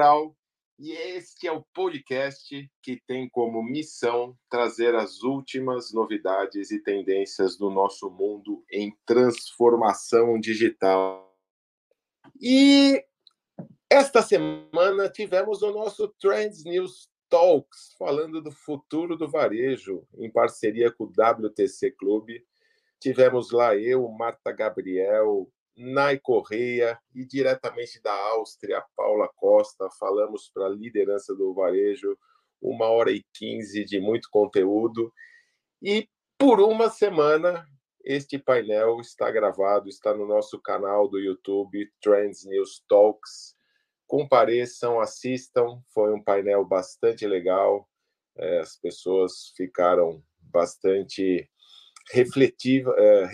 Grau e este é o podcast que tem como missão trazer as últimas novidades e tendências do nosso mundo em transformação digital. E esta semana tivemos o nosso Trends News Talks, falando do futuro do varejo, em parceria com o WTC Clube Tivemos lá eu, Marta Gabriel, Nai Correia e diretamente da Áustria, Paula Costa. Falamos para a liderança do varejo, uma hora e quinze de muito conteúdo. E por uma semana, este painel está gravado, está no nosso canal do YouTube, Trends News Talks. Compareçam, assistam. Foi um painel bastante legal. É, as pessoas ficaram bastante refletiva, é,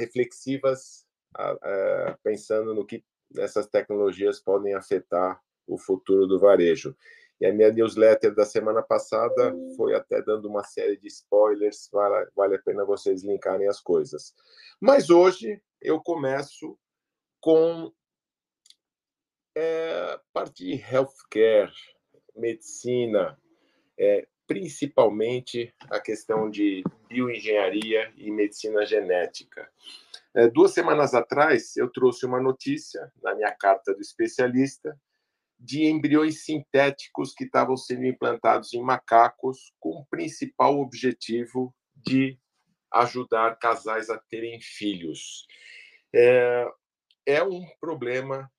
reflexivas, pensando no que essas tecnologias podem afetar o futuro do varejo. E a minha newsletter da semana passada foi até dando uma série de spoilers, vale, vale a pena vocês linkarem as coisas. Mas hoje eu começo com é, parte de healthcare, medicina, é, principalmente a questão de bioengenharia e medicina genética. É, duas semanas atrás, eu trouxe uma notícia na minha carta do especialista de embriões sintéticos que estavam sendo implantados em macacos com o principal objetivo de ajudar casais a terem filhos. É, é um problema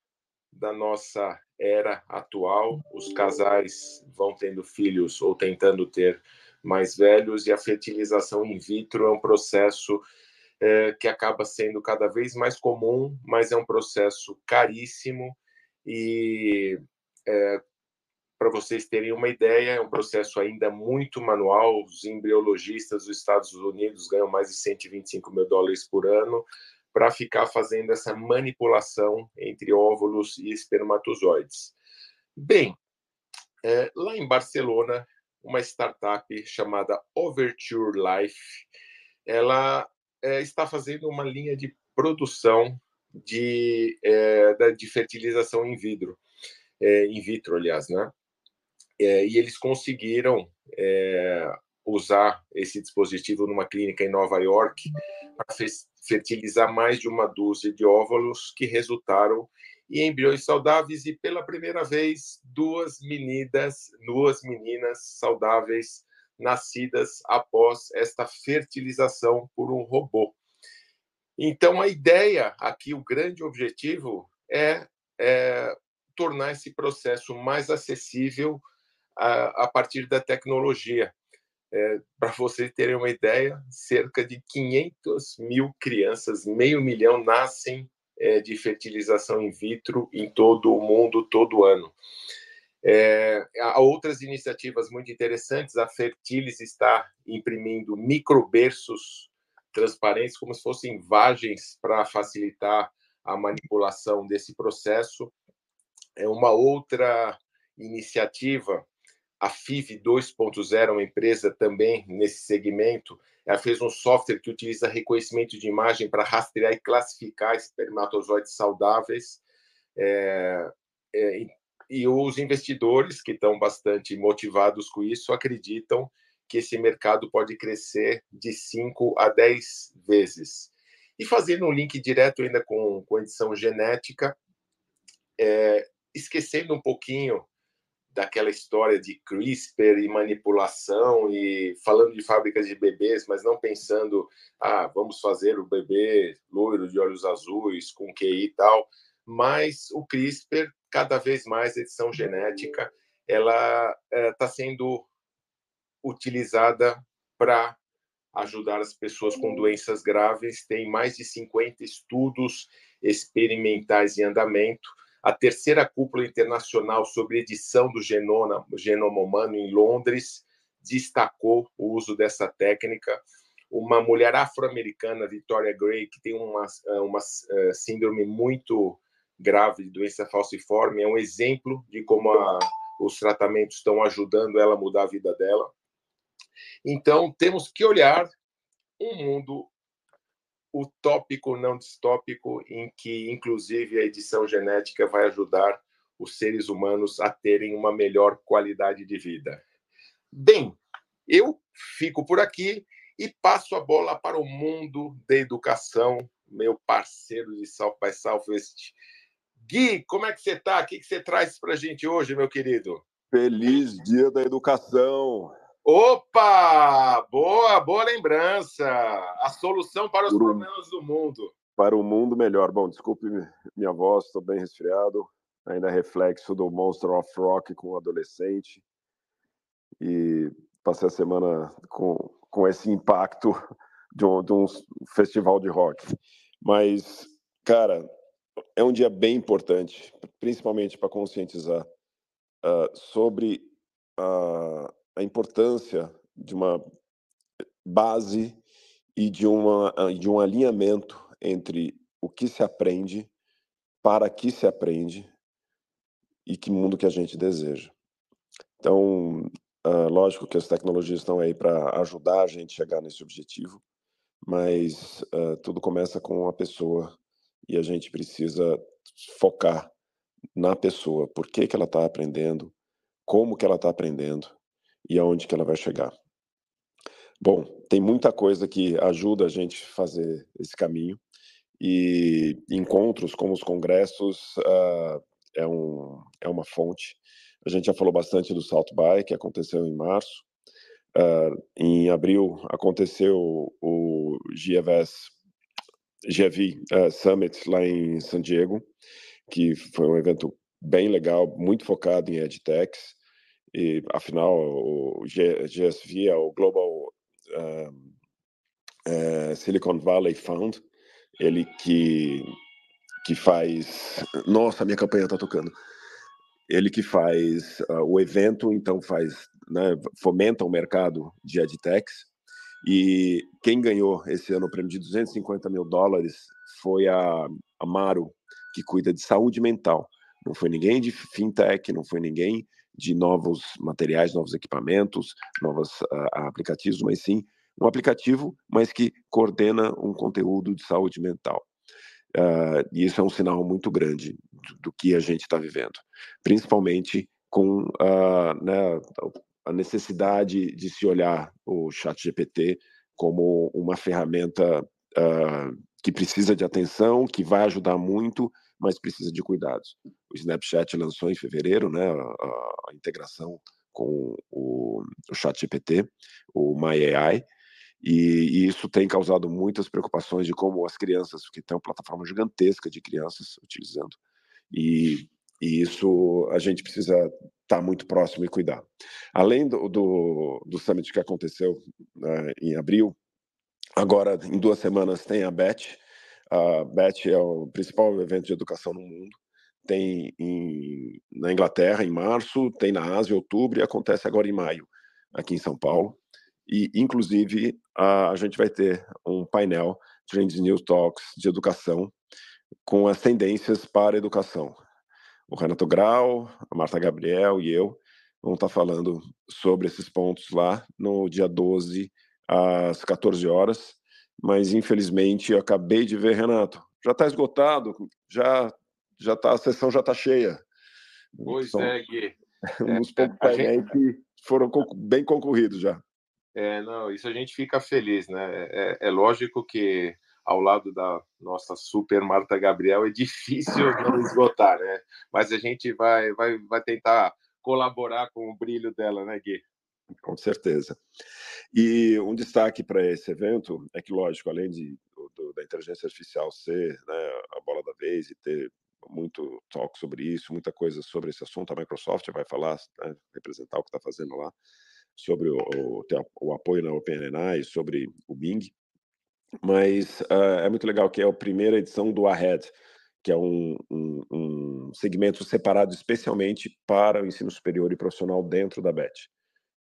da nossa era atual, os casais vão tendo filhos ou tentando ter mais velhos, e a fertilização in vitro é um processo é, que acaba sendo cada vez mais comum, mas é um processo caríssimo e é, para vocês terem uma ideia, é um processo ainda muito manual. Os embriologistas dos Estados Unidos ganham mais de 125 mil dólares por ano para ficar fazendo essa manipulação entre óvulos e espermatozoides. Bem, é, lá em Barcelona, uma startup chamada Overture Life, ela é, está fazendo uma linha de produção de, é, de fertilização in vitro, é, in vitro, aliás, né? E eles conseguiram usar esse dispositivo numa clínica em Nova York para fertilizar mais de uma dúzia de óvulos que resultaram em embriões saudáveis e pela primeira vez duas meninas, duas meninas saudáveis nascidas após esta fertilização por um robô. Então a ideia aqui, o grande objetivo é, é tornar esse processo mais acessível a, a partir da tecnologia. É, Para vocês terem uma ideia, cerca de 500 mil crianças, meio milhão, nascem é, de fertilização in vitro em todo o mundo, todo ano. É, há outras iniciativas muito interessantes. A Fertilis está imprimindo microberços transparentes, como se fossem vagens para facilitar a manipulação desse processo. É uma outra iniciativa a FIV 2.0, uma empresa também nesse segmento, ela fez um software que utiliza reconhecimento de imagem para rastrear e classificar espermatozoides saudáveis. É, é, e os investidores, que estão bastante motivados com isso, acreditam que esse mercado pode crescer de 5 a 10 vezes. E fazendo um link direto ainda com, com edição genética, é, esquecendo um pouquinho daquela história de CRISPR e manipulação e falando de fábricas de bebês, mas não pensando, ah, vamos fazer o bebê loiro de olhos azuis com QI e tal, mas o CRISPR, cada vez mais edição genética, ela está eh, é, sendo utilizada para ajudar as pessoas com doenças graves. Tem mais de 50 estudos experimentais em andamento a terceira cúpula internacional sobre edição do genoma, genoma humano em Londres destacou o uso dessa técnica. Uma mulher afro-americana, Victoria Gray, que tem uma, uma uh, síndrome muito grave de doença falciforme, é um exemplo de como a, os tratamentos estão ajudando ela a mudar a vida dela. Então, temos que olhar um mundo utópico não distópico em que, inclusive, a edição genética vai ajudar os seres humanos a terem uma melhor qualidade de vida. Bem, eu fico por aqui e passo a bola para o mundo da educação, meu parceiro de South by Southwest. Gui, como é que você está? O que você traz para a gente hoje, meu querido? Feliz Dia da Educação! Opa! Boa, boa lembrança! A solução para os um, problemas do mundo. Para o mundo melhor. Bom, desculpe minha voz, estou bem resfriado. Ainda é reflexo do Monster of Rock com o adolescente. E passei a semana com, com esse impacto de um, de um festival de rock. Mas, cara, é um dia bem importante, principalmente para conscientizar uh, sobre a a importância de uma base e de, uma, de um alinhamento entre o que se aprende, para que se aprende e que mundo que a gente deseja. Então, uh, lógico que as tecnologias estão aí para ajudar a gente a chegar nesse objetivo, mas uh, tudo começa com a pessoa e a gente precisa focar na pessoa, por que, que ela está aprendendo, como que ela está aprendendo, e aonde que ela vai chegar. Bom, tem muita coisa que ajuda a gente a fazer esse caminho e encontros como os congressos uh, é, um, é uma fonte. A gente já falou bastante do South By, que aconteceu em março. Uh, em abril aconteceu o GFS, GV uh, Summit lá em San Diego, que foi um evento bem legal, muito focado em EdTechs e afinal o GSV é o Global um, é, Silicon Valley Fund, ele que que faz, nossa, minha campanha está tocando. Ele que faz o evento, então faz, né, fomenta o mercado de edtechs. E quem ganhou esse ano o prêmio de 250 mil dólares foi a Amaro, que cuida de saúde mental. Não foi ninguém de fintech, não foi ninguém de novos materiais, novos equipamentos, novos uh, aplicativos, mas sim um aplicativo, mas que coordena um conteúdo de saúde mental. Uh, e isso é um sinal muito grande do, do que a gente está vivendo, principalmente com uh, né, a necessidade de se olhar o Chat GPT como uma ferramenta uh, que precisa de atenção, que vai ajudar muito, mas precisa de cuidados. O Snapchat lançou em fevereiro né, a, a integração com o, o ChatGPT, o MyAI, e, e, isso tem causado muitas preocupações de como as crianças, porque tem uma plataforma gigantesca de crianças utilizando, e, e isso a gente precisa estar tá muito próximo e cuidar. Além do, do, do summit que aconteceu né, em abril, agora em duas semanas tem a BET, a BET é o principal evento de educação no mundo. Tem em, na Inglaterra em março, tem na Ásia em outubro e acontece agora em maio, aqui em São Paulo. E, inclusive, a, a gente vai ter um painel Trends News Talks de educação com as tendências para a educação. O Renato Grau, a Marta Gabriel e eu vamos estar falando sobre esses pontos lá no dia 12, às 14 horas mas infelizmente eu acabei de ver, Renato, já está esgotado, já já tá, a sessão já está cheia. Pois São é, Gui. Uns é, poucos painéis gente... que foram bem concorridos já. É, não, isso a gente fica feliz, né? É, é, lógico que ao lado da nossa super Marta Gabriel é difícil não esgotar, né? Mas a gente vai, vai, vai tentar colaborar com o brilho dela, né, Gui? Com certeza. E um destaque para esse evento é que, lógico, além de, do, da inteligência artificial ser né, a bola da vez e ter muito talk sobre isso, muita coisa sobre esse assunto, a Microsoft vai falar, né, representar o que está fazendo lá, sobre o, o, o, apoio na OpenAI, sobre o Bing. Mas uh, é muito legal que é a primeira edição do Ahead, que é um, um, um segmento separado especialmente para o ensino superior e profissional dentro da BET.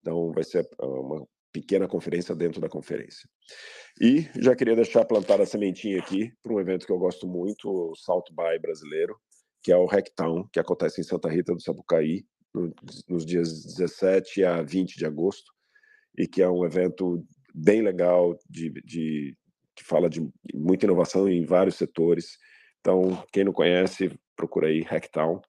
Então, vai ser ah, uma pequena conferência dentro da conferência. E já queria deixar plantar a sementinha aqui para um evento que eu gosto muito, o South by brasileiro, que é o Hacktown, que acontece em Santa Rita do Sapucaí, nos dias 17 a 20 de agosto, e que é um evento bem legal de, de que fala de muita inovação em vários setores. Então, quem não conhece, procura aí Hacktown.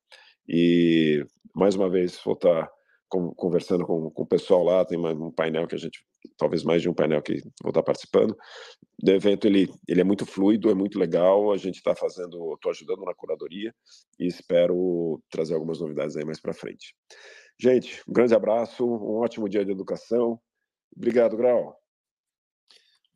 E, mais uma vez, vou estar conversando com, com o pessoal lá, tem um painel que a gente, talvez mais de um painel que vou estar participando. O evento, ele, ele é muito fluido, é muito legal, a gente está fazendo, estou ajudando na curadoria e espero trazer algumas novidades aí mais para frente. Gente, um grande abraço, um ótimo dia de educação. Obrigado, Grau.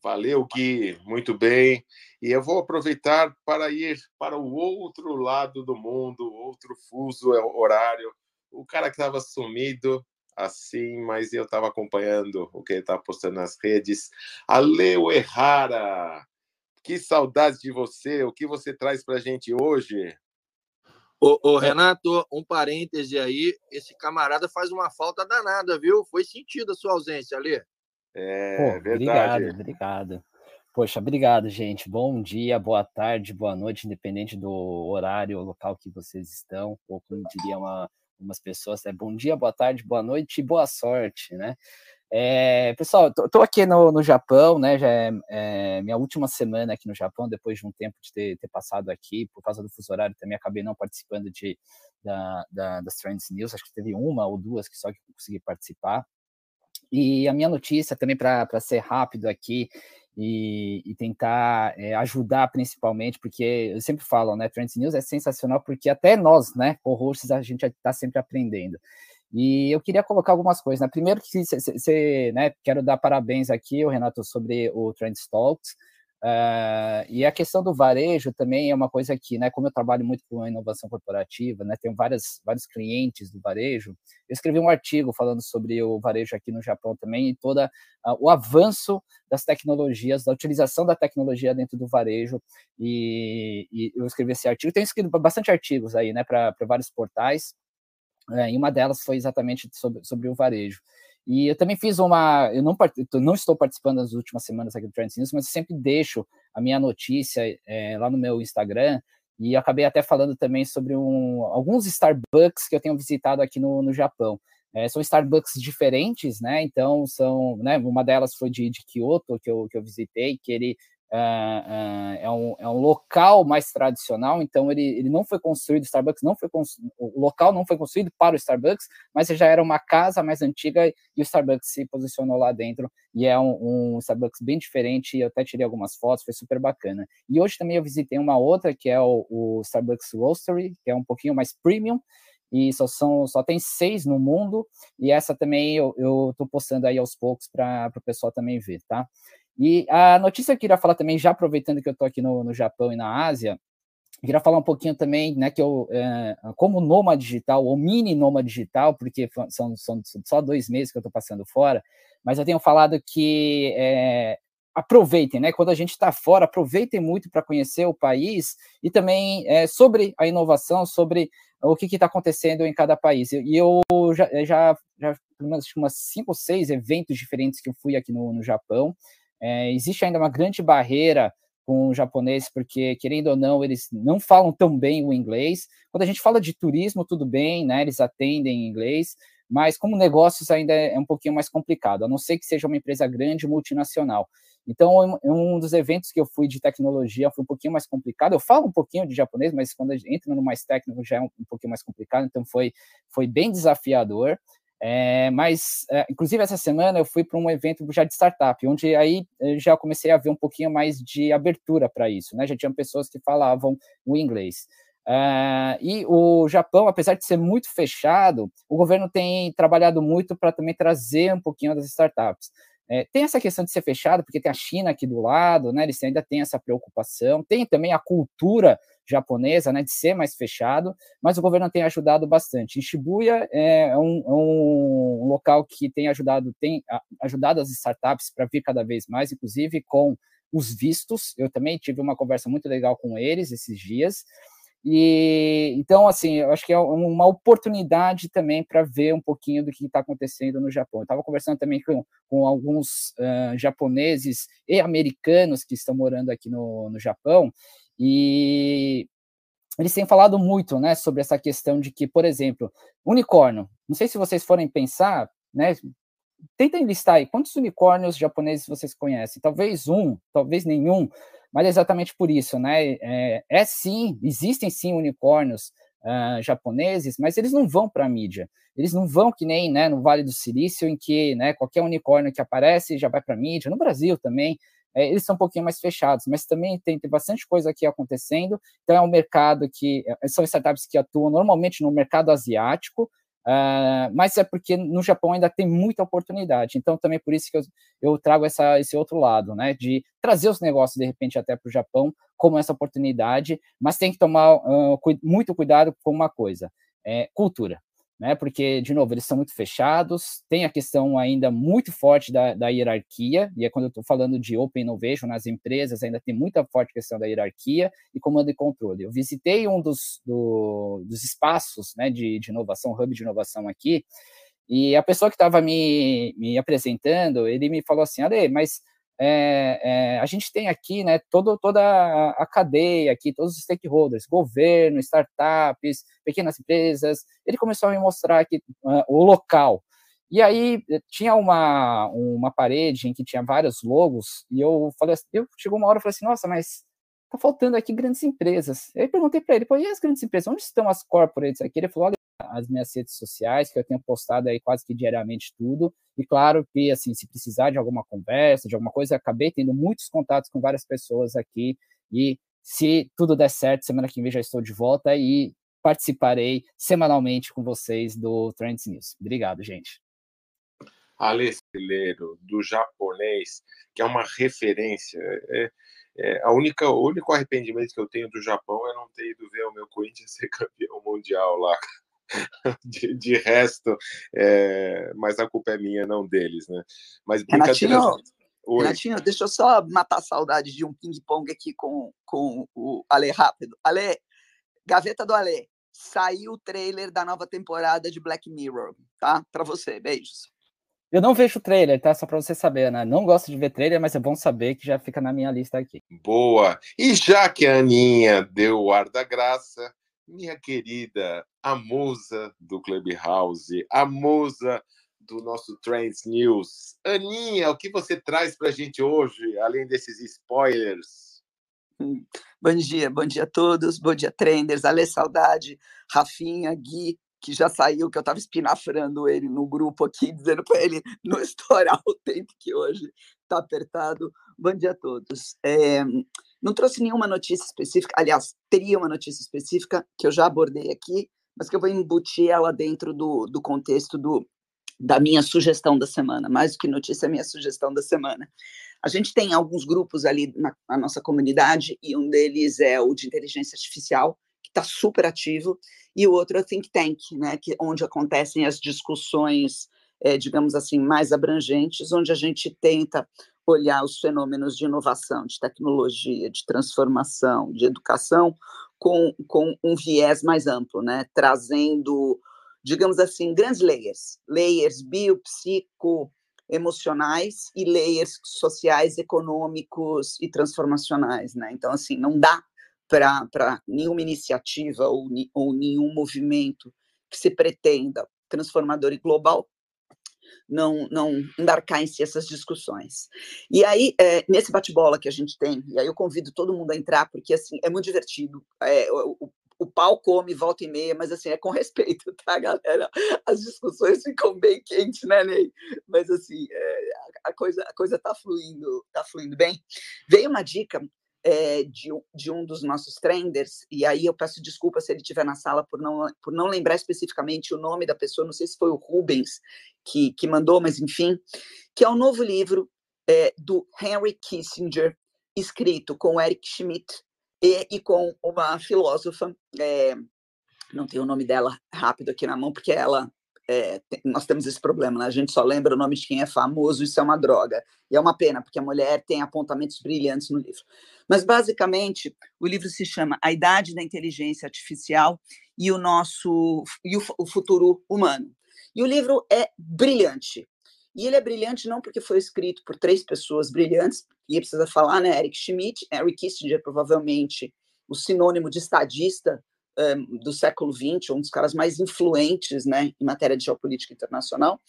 Valeu, Gui, muito bem. E eu vou aproveitar para ir para o outro lado do mundo, outro fuso horário. O cara que estava sumido assim, mas eu estava acompanhando o que ele estava postando nas redes. Aleu Errara, que saudade de você. O que você traz para a gente hoje? Ô, ô, Renato, um parêntese aí. Esse camarada faz uma falta danada, viu? Foi sentido a sua ausência, ali. É Pô, verdade. Obrigado, obrigado. Poxa, obrigado, gente. Bom dia, boa tarde, boa noite, independente do horário ou local que vocês estão, ou como diria uma, umas pessoas, é bom dia, boa tarde, boa noite e boa sorte, né? É, pessoal, tô, aqui no, no Japão, né? Já é, é, minha última semana aqui no Japão, depois de um tempo de ter, ter, passado aqui, por causa do fuso horário, também acabei não participando de, da, da, das Trends News, acho que teve uma ou duas que só que consegui participar. E a minha notícia também para ser rápido aqui e, e tentar é, ajudar principalmente, porque eu sempre falo, né, Trends News é sensacional porque até nós, né, co-hosts, a gente está sempre aprendendo. E eu queria colocar algumas coisas. Né? Primeiro que você, né, quero dar parabéns aqui, o Renato, sobre o Trends Talks. Uh, e a questão do varejo também é uma coisa que, né, como eu trabalho muito com inovação corporativa, né, tenho várias, vários clientes do varejo, eu escrevi um artigo falando sobre o varejo aqui no Japão também e todo uh, o avanço das tecnologias, da utilização da tecnologia dentro do varejo, e, e eu escrevi esse artigo, tenho escrito bastante artigos aí, né, para vários portais, uh, e uma delas foi exatamente sobre, sobre o varejo. E eu também fiz uma. Eu não, não estou participando das últimas semanas aqui do Trends News, mas eu sempre deixo a minha notícia é, lá no meu Instagram. E acabei até falando também sobre um, alguns Starbucks que eu tenho visitado aqui no, no Japão. É, são Starbucks diferentes, né? Então, são, né? Uma delas foi de, de Kyoto, que eu, que eu visitei, que ele Uh, uh, é, um, é um local mais tradicional, então ele, ele não foi construído, Starbucks não foi o local não foi construído para o Starbucks, mas já era uma casa mais antiga e o Starbucks se posicionou lá dentro e é um, um Starbucks bem diferente, eu até tirei algumas fotos, foi super bacana. E hoje também eu visitei uma outra que é o, o Starbucks Roastery, que é um pouquinho mais premium, e só são só tem seis no mundo e essa também eu, eu postando aí aos poucos para o pessoal também ver, tá? E a notícia que eu queria falar também, já aproveitando que eu estou aqui no, no Japão e na Ásia, queria falar um pouquinho também, né, que eu, é, como nômade digital, ou mini nômade digital, porque são, são só dois meses que eu estou passando fora, mas eu tenho falado que é, aproveitem, né, quando a gente está fora, aproveitem muito para conhecer o país e também é, sobre a inovação, sobre o que está acontecendo em cada país. E eu já, já, já pelo menos umas cinco ou seis eventos diferentes que eu fui aqui no, no Japão, é, existe ainda uma grande barreira com o japonês, porque, querendo ou não, eles não falam tão bem o inglês. Quando a gente fala de turismo, tudo bem, né? Eles atendem em inglês, mas como negócios ainda é um pouquinho mais complicado, a não ser que seja uma empresa grande, multinacional. Então, um dos eventos que eu fui de tecnologia foi um pouquinho mais complicado. Eu falo um pouquinho de japonês, mas quando entra no mais técnico já é um, um pouquinho mais complicado, então foi, foi bem desafiador. É, mas, é, inclusive, essa semana eu fui para um evento já de startup, onde aí já comecei a ver um pouquinho mais de abertura para isso, né? Já tinham pessoas que falavam o inglês. É, e o Japão, apesar de ser muito fechado, o governo tem trabalhado muito para também trazer um pouquinho das startups. É, tem essa questão de ser fechado, porque tem a China aqui do lado, né? Eles ainda têm essa preocupação. Tem também a cultura japonesa, né, de ser mais fechado, mas o governo tem ajudado bastante. Em Shibuya é um, é um local que tem ajudado, tem ajudado as startups para vir cada vez mais, inclusive com os vistos. Eu também tive uma conversa muito legal com eles esses dias. E então, assim, eu acho que é uma oportunidade também para ver um pouquinho do que está acontecendo no Japão. Eu estava conversando também com, com alguns uh, japoneses e americanos que estão morando aqui no, no Japão, e eles têm falado muito, né, sobre essa questão de que, por exemplo, unicórnio. Não sei se vocês forem pensar, né, tentem listar aí quantos unicórnios japoneses vocês conhecem. Talvez um, talvez nenhum, mas é exatamente por isso, né? É, é sim, existem sim unicórnios uh, japoneses, mas eles não vão para a mídia. Eles não vão que nem né, no Vale do Silício, em que né, qualquer unicórnio que aparece já vai para a mídia. No Brasil também, é, eles são um pouquinho mais fechados, mas também tem, tem, bastante coisa aqui acontecendo. Então, é um mercado que é, são startups que atuam normalmente no mercado asiático, Uh, mas é porque no Japão ainda tem muita oportunidade. Então, também por isso que eu, eu trago essa, esse outro lado, né? De trazer os negócios, de repente, até para o Japão, como essa oportunidade, mas tem que tomar uh, muito cuidado com uma coisa: é cultura né? Porque, de novo, eles são muito fechados, tem a questão ainda muito forte da, da hierarquia, e é quando eu estou falando de Open Innovation nas empresas, ainda tem muita forte questão da hierarquia e comando e controle. Eu visitei um dos, do, dos espaços né, de, de inovação, hub de inovação aqui, e a pessoa que estava me, me apresentando, ele me falou assim, Ale, mas é, é, a gente tem aqui né, todo, toda a cadeia aqui, todos os stakeholders, governo, startups, pequenas empresas. Ele começou a me mostrar aqui uh, o local. E aí eh, tinha uma, uma parede em que tinha vários logos, e eu falei assim, eu chegou uma hora e falei assim, nossa, mas tá faltando aqui grandes empresas. Aí perguntei para ele, pô, e as grandes empresas, onde estão as corporates aqui? Ele falou, olha, as minhas redes sociais, que eu tenho postado aí quase que diariamente tudo. E claro que, assim, se precisar de alguma conversa, de alguma coisa, acabei tendo muitos contatos com várias pessoas aqui. E se tudo der certo, semana que vem já estou de volta e participarei semanalmente com vocês do Trends News. Obrigado, gente. Alessandro, do japonês, que é uma referência. É, é, a única, o único arrependimento que eu tenho do Japão é não ter ido ver o meu Corinthians ser campeão mundial lá. de, de resto, é, mas a culpa é minha, não deles, né? Mas Renatinho, Renatinho, deixa eu só matar a saudade de um ping-pong aqui com, com o Ale rápido. Ale, gaveta do Ale, saiu o trailer da nova temporada de Black Mirror, tá? Para você, beijos. Eu não vejo trailer, tá? Só para você saber, né? Não gosto de ver trailer, mas é bom saber que já fica na minha lista aqui. Boa! E já que a Aninha deu o ar da graça, minha querida, a musa do Clubhouse, a musa do nosso Trends News. Aninha, o que você traz para a gente hoje, além desses spoilers? Hum, bom dia, bom dia a todos, bom dia, Trenders, Ale Saudade, Rafinha, Gui, que já saiu, que eu estava espinafrando ele no grupo aqui, dizendo para ele não estourar o tempo que hoje está apertado. Bom dia a todos. É, não trouxe nenhuma notícia específica, aliás, teria uma notícia específica que eu já abordei aqui, mas que eu vou embutir ela dentro do, do contexto do, da minha sugestão da semana. Mais do que notícia, é minha sugestão da semana. A gente tem alguns grupos ali na, na nossa comunidade, e um deles é o de inteligência artificial, que está super ativo, e o outro é o Think Tank, né, que, onde acontecem as discussões, é, digamos assim, mais abrangentes, onde a gente tenta olhar os fenômenos de inovação, de tecnologia, de transformação, de educação, com, com um viés mais amplo, né? trazendo, digamos assim, grandes layers, layers biopsico, emocionais e layers sociais, econômicos e transformacionais. Né? Então, assim, não dá para nenhuma iniciativa ou, ou nenhum movimento que se pretenda transformador e global não, não embarcar em si essas discussões. E aí, é, nesse bate-bola que a gente tem, e aí eu convido todo mundo a entrar, porque assim, é muito divertido. É, o, o pau come volta e meia, mas assim, é com respeito, tá, galera? As discussões ficam bem quentes, né, Ney? Mas assim, é, a, coisa, a coisa tá fluindo, tá fluindo bem. Veio uma dica é, de, de, um dos nossos trenders, e aí eu peço desculpa se ele estiver na sala por não, por não lembrar especificamente o nome da pessoa, não sei se foi o Rubens que, que mandou, mas enfim, que é o um novo livro é, do Henry Kissinger, escrito com Eric Schmidt e, e com uma filósofa, é, não tenho o nome dela rápido aqui na mão, porque ela é, nós temos esse problema, né? a gente só lembra o nome de quem é famoso, isso é uma droga. E é uma pena, porque a mulher tem apontamentos brilhantes no livro. Mas, basicamente, o livro se chama A Idade da Inteligência Artificial e o nosso e o, o futuro humano. E o livro é brilhante. E ele é brilhante não porque foi escrito por três pessoas brilhantes, e precisa falar, né? Eric Schmidt, Eric Kissinger, provavelmente o sinônimo de estadista é, do século XX, um dos caras mais influentes né, em matéria de geopolítica internacional,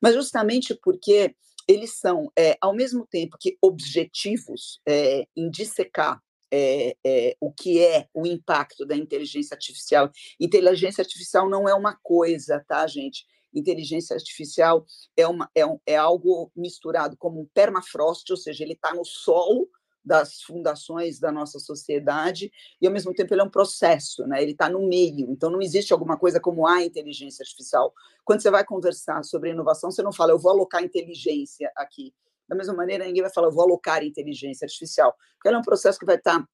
mas justamente porque eles são, é, ao mesmo tempo que objetivos é, em dissecar é, é, o que é o impacto da inteligência artificial. Inteligência artificial não é uma coisa, tá, gente? Inteligência artificial é, uma, é, um, é algo misturado como um permafrost, ou seja, ele está no solo das fundações da nossa sociedade e ao mesmo tempo ele é um processo, né? Ele está no meio. Então não existe alguma coisa como a inteligência artificial. Quando você vai conversar sobre inovação, você não fala eu vou alocar inteligência aqui. Da mesma maneira, ninguém vai falar eu vou alocar inteligência artificial, porque ela é um processo que vai estar tá,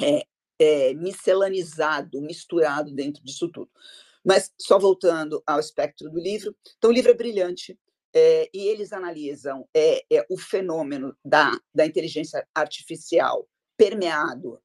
é, é, miscelanizado, misturado dentro disso tudo. Mas só voltando ao espectro do livro, então o livro é brilhante, é, e eles analisam é, é, o fenômeno da, da inteligência artificial permeado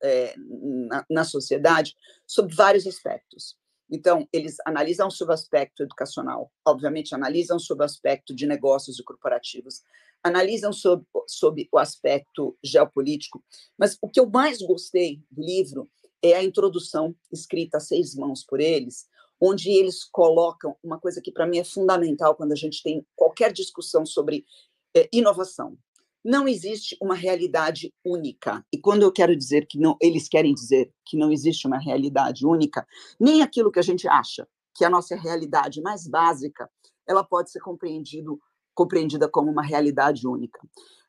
na, na, sociedade sob vários aspectos. Então, eles analisam sobre o aspecto educacional, obviamente, analisam sobre o aspecto de negócios e corporativos, analisam sobre, sobre o aspecto geopolítico, mas o que eu mais gostei do livro é a introdução escrita a seis mãos por eles, onde eles colocam uma coisa que para mim é fundamental quando a gente tem qualquer discussão sobre é, inovação. Não existe uma realidade única. E quando eu quero dizer que não, eles querem dizer que não existe uma realidade única, nem aquilo que a gente acha que a nossa realidade mais básica, ela pode ser compreendido, compreendida como uma realidade única.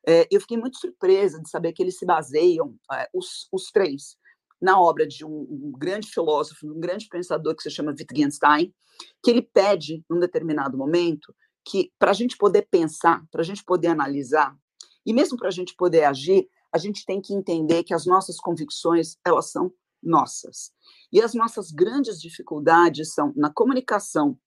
É, eu fiquei muito surpresa de saber que eles se baseiam, é, os, os três, na obra de um, um, grande filósofo, um grande pensador que se chama Wittgenstein, que ele pede, num determinado momento, que para a gente poder pensar, para a gente poder analisar, e mesmo para a gente poder agir, a gente tem que entender que as nossas convicções, elas são nossas. E as nossas grandes dificuldades são na comunicação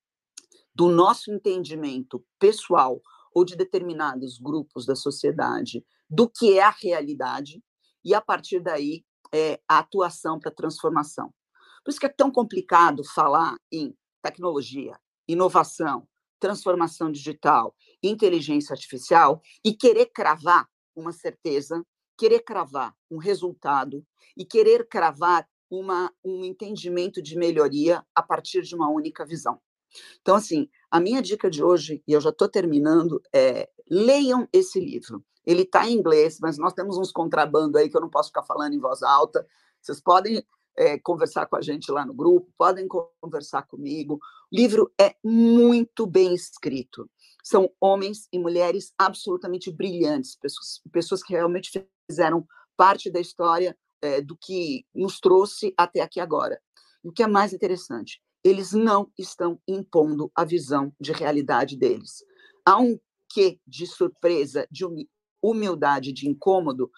do nosso entendimento pessoal ou de determinados grupos da sociedade do que é a realidade, e a partir daí é, a atuação para a transformação. Por isso que é tão complicado falar em tecnologia, inovação, transformação digital, inteligência artificial e querer cravar uma certeza, querer cravar um resultado e querer cravar uma, um entendimento de melhoria a partir de uma única visão. Então, assim, a minha dica de hoje, e eu já estou terminando, é leiam esse livro. Ele está em inglês, mas nós temos uns contrabando aí que eu não posso ficar falando em voz alta. Vocês podem é, conversar com a gente lá no grupo, podem conversar comigo. O livro é muito bem escrito. São homens e mulheres absolutamente brilhantes, pessoas, pessoas que realmente fizeram parte da história é, do que nos trouxe até aqui agora. E o que é mais interessante, eles não estão impondo a visão de realidade deles. Há um quê de surpresa, de humildade, de incômodo,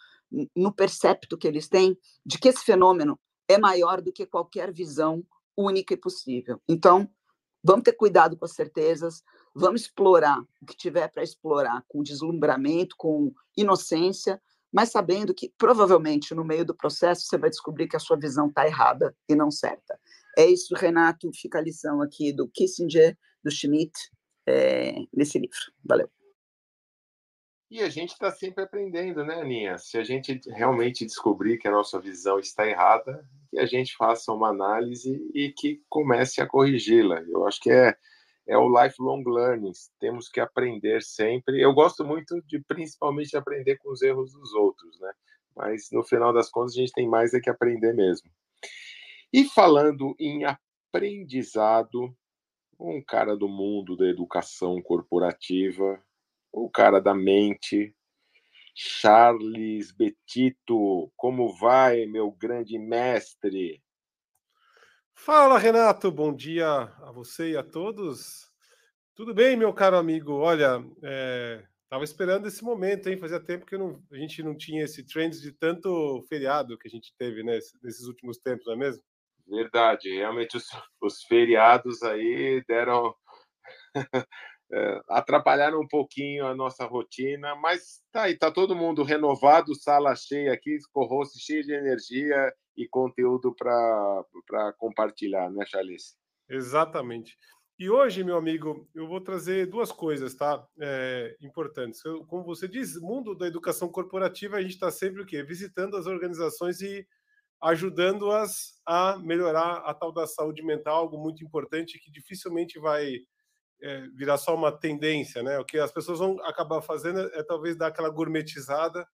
no percepto que eles têm de que esse fenômeno é maior do que qualquer visão única e possível. Então, vamos ter cuidado com as certezas, vamos explorar o que tiver para explorar com deslumbramento, com inocência, mas sabendo que provavelmente no meio do processo você vai descobrir que a sua visão está errada e não certa. É isso, Renato, fica a lição aqui do Kissinger, do Schmidt, é, nesse livro. Valeu. E a gente está sempre aprendendo, né, Aninha? Se a gente realmente descobrir que a nossa visão está errada, que a gente faça uma análise e que comece a corrigi-la. Eu acho que é, é o lifelong learning. Temos que aprender sempre. Eu gosto muito de, principalmente, aprender com os erros dos outros, né? Mas, no final das contas, a gente tem mais é que aprender mesmo. E falando em aprendizado, um cara do mundo da educação corporativa, o cara da mente, Charles Betito. Como vai, meu grande mestre? Fala, Renato. Bom dia a você e a todos. Tudo bem, meu caro amigo? Olha, estava é, esperando esse momento, hein? Fazia tempo que não, a gente não tinha esse trend de tanto feriado que a gente teve né, nesses últimos tempos, não é mesmo? Verdade, realmente os, os feriados aí deram é, atrapalharam um pouquinho a nossa rotina, mas tá aí, tá todo mundo renovado, sala cheia aqui, corroce cheio de energia e conteúdo para compartilhar, né, Charles? Exatamente. E hoje, meu amigo, eu vou trazer duas coisas, tá? É, importantes. Como você diz, mundo da educação corporativa, a gente está sempre o quê? Visitando as organizações e ajudando-as a melhorar a tal da saúde mental, algo muito importante que dificilmente vai é, virar só uma tendência, né? O que as pessoas vão acabar fazendo é, é talvez dar aquela gourmetizada.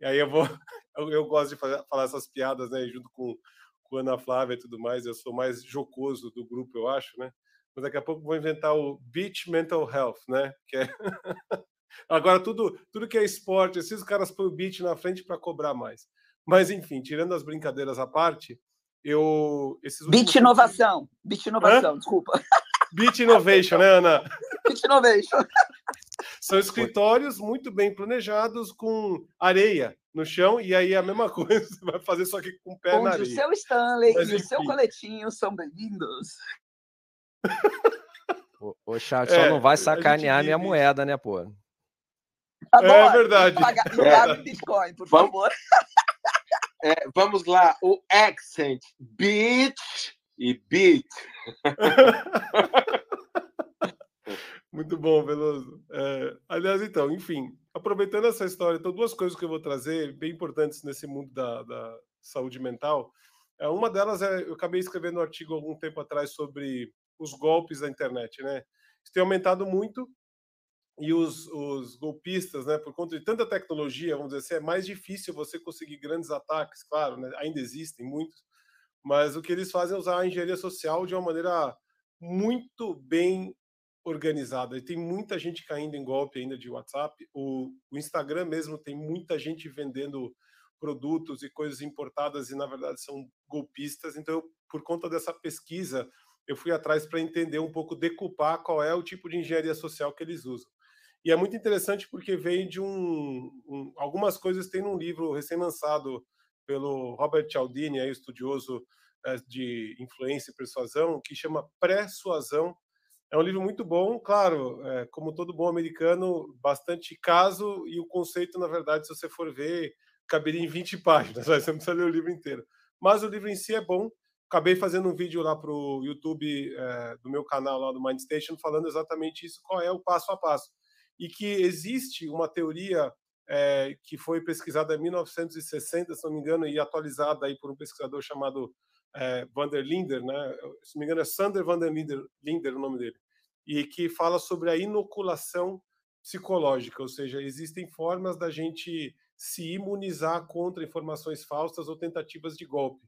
E aí eu vou, eu, eu gosto de fazer, falar essas piadas, né? Junto com, com Ana Flávia e tudo mais. Eu sou mais jocoso do grupo, eu acho, né? Mas daqui a pouco vou inventar o Beach Mental Health, né? Que é Agora, tudo, tudo que é esporte, esses caras põem o beat na frente para cobrar mais. Mas, enfim, tirando as brincadeiras à parte, eu. Esses Beat Inovação. Beat Inovação, Hã? desculpa. Beat Innovation, né, Ana? Beat Innovation. São escritórios muito bem planejados com areia no chão, e aí é a mesma coisa, você vai fazer só que com o pé Onde na areia. o seu Stanley Mas, e enfim. o seu coletinho são bem-vindos. O, chat é, só não vai sacanear minha moeda, né, pô? Adoro. É verdade. Pagar, é. Bitcoin, por vamos, favor. É, vamos lá, o accent, bitch e beat. Muito bom, Veloso. É, aliás, então, enfim, aproveitando essa história, então, duas coisas que eu vou trazer bem importantes nesse mundo da, da saúde mental. É, uma delas é, eu acabei escrevendo um artigo algum tempo atrás sobre os golpes da internet, né? Isso tem aumentado muito e os, os, golpistas, né, por conta de tanta tecnologia, vamos dizer assim, é mais difícil você conseguir grandes ataques, claro, né, ainda existem muitos, mas o que eles fazem é usar a engenharia social de uma maneira muito bem organizada. E tem muita gente caindo em golpe ainda de WhatsApp. O, o Instagram mesmo tem muita gente vendendo produtos e coisas importadas e na verdade são golpistas. Então, eu, por conta dessa pesquisa, eu fui atrás para entender um pouco, decupar qual é o tipo de engenharia social que eles usam. E é muito interessante porque vem de um, um algumas coisas tem num livro recém-lançado pelo Robert Cialdini, aí, estudioso é, de influência e persuasão, que chama Pré-suasão. É um livro muito bom, claro, é, como todo bom americano, bastante caso, e o conceito, na verdade, se você for ver, caberia em 20 páginas, você não precisa ler o livro inteiro. Mas o livro em si é bom. Acabei fazendo um vídeo lá para o YouTube é, do meu canal lá do MindStation, falando exatamente isso, qual é o passo a passo e que existe uma teoria é, que foi pesquisada em 1960, se não me engano, e atualizada aí por um pesquisador chamado é, Van der Linder, né? se não me engano é Sander Van der Linder, Linder o nome dele, e que fala sobre a inoculação psicológica, ou seja, existem formas da gente se imunizar contra informações falsas ou tentativas de golpe.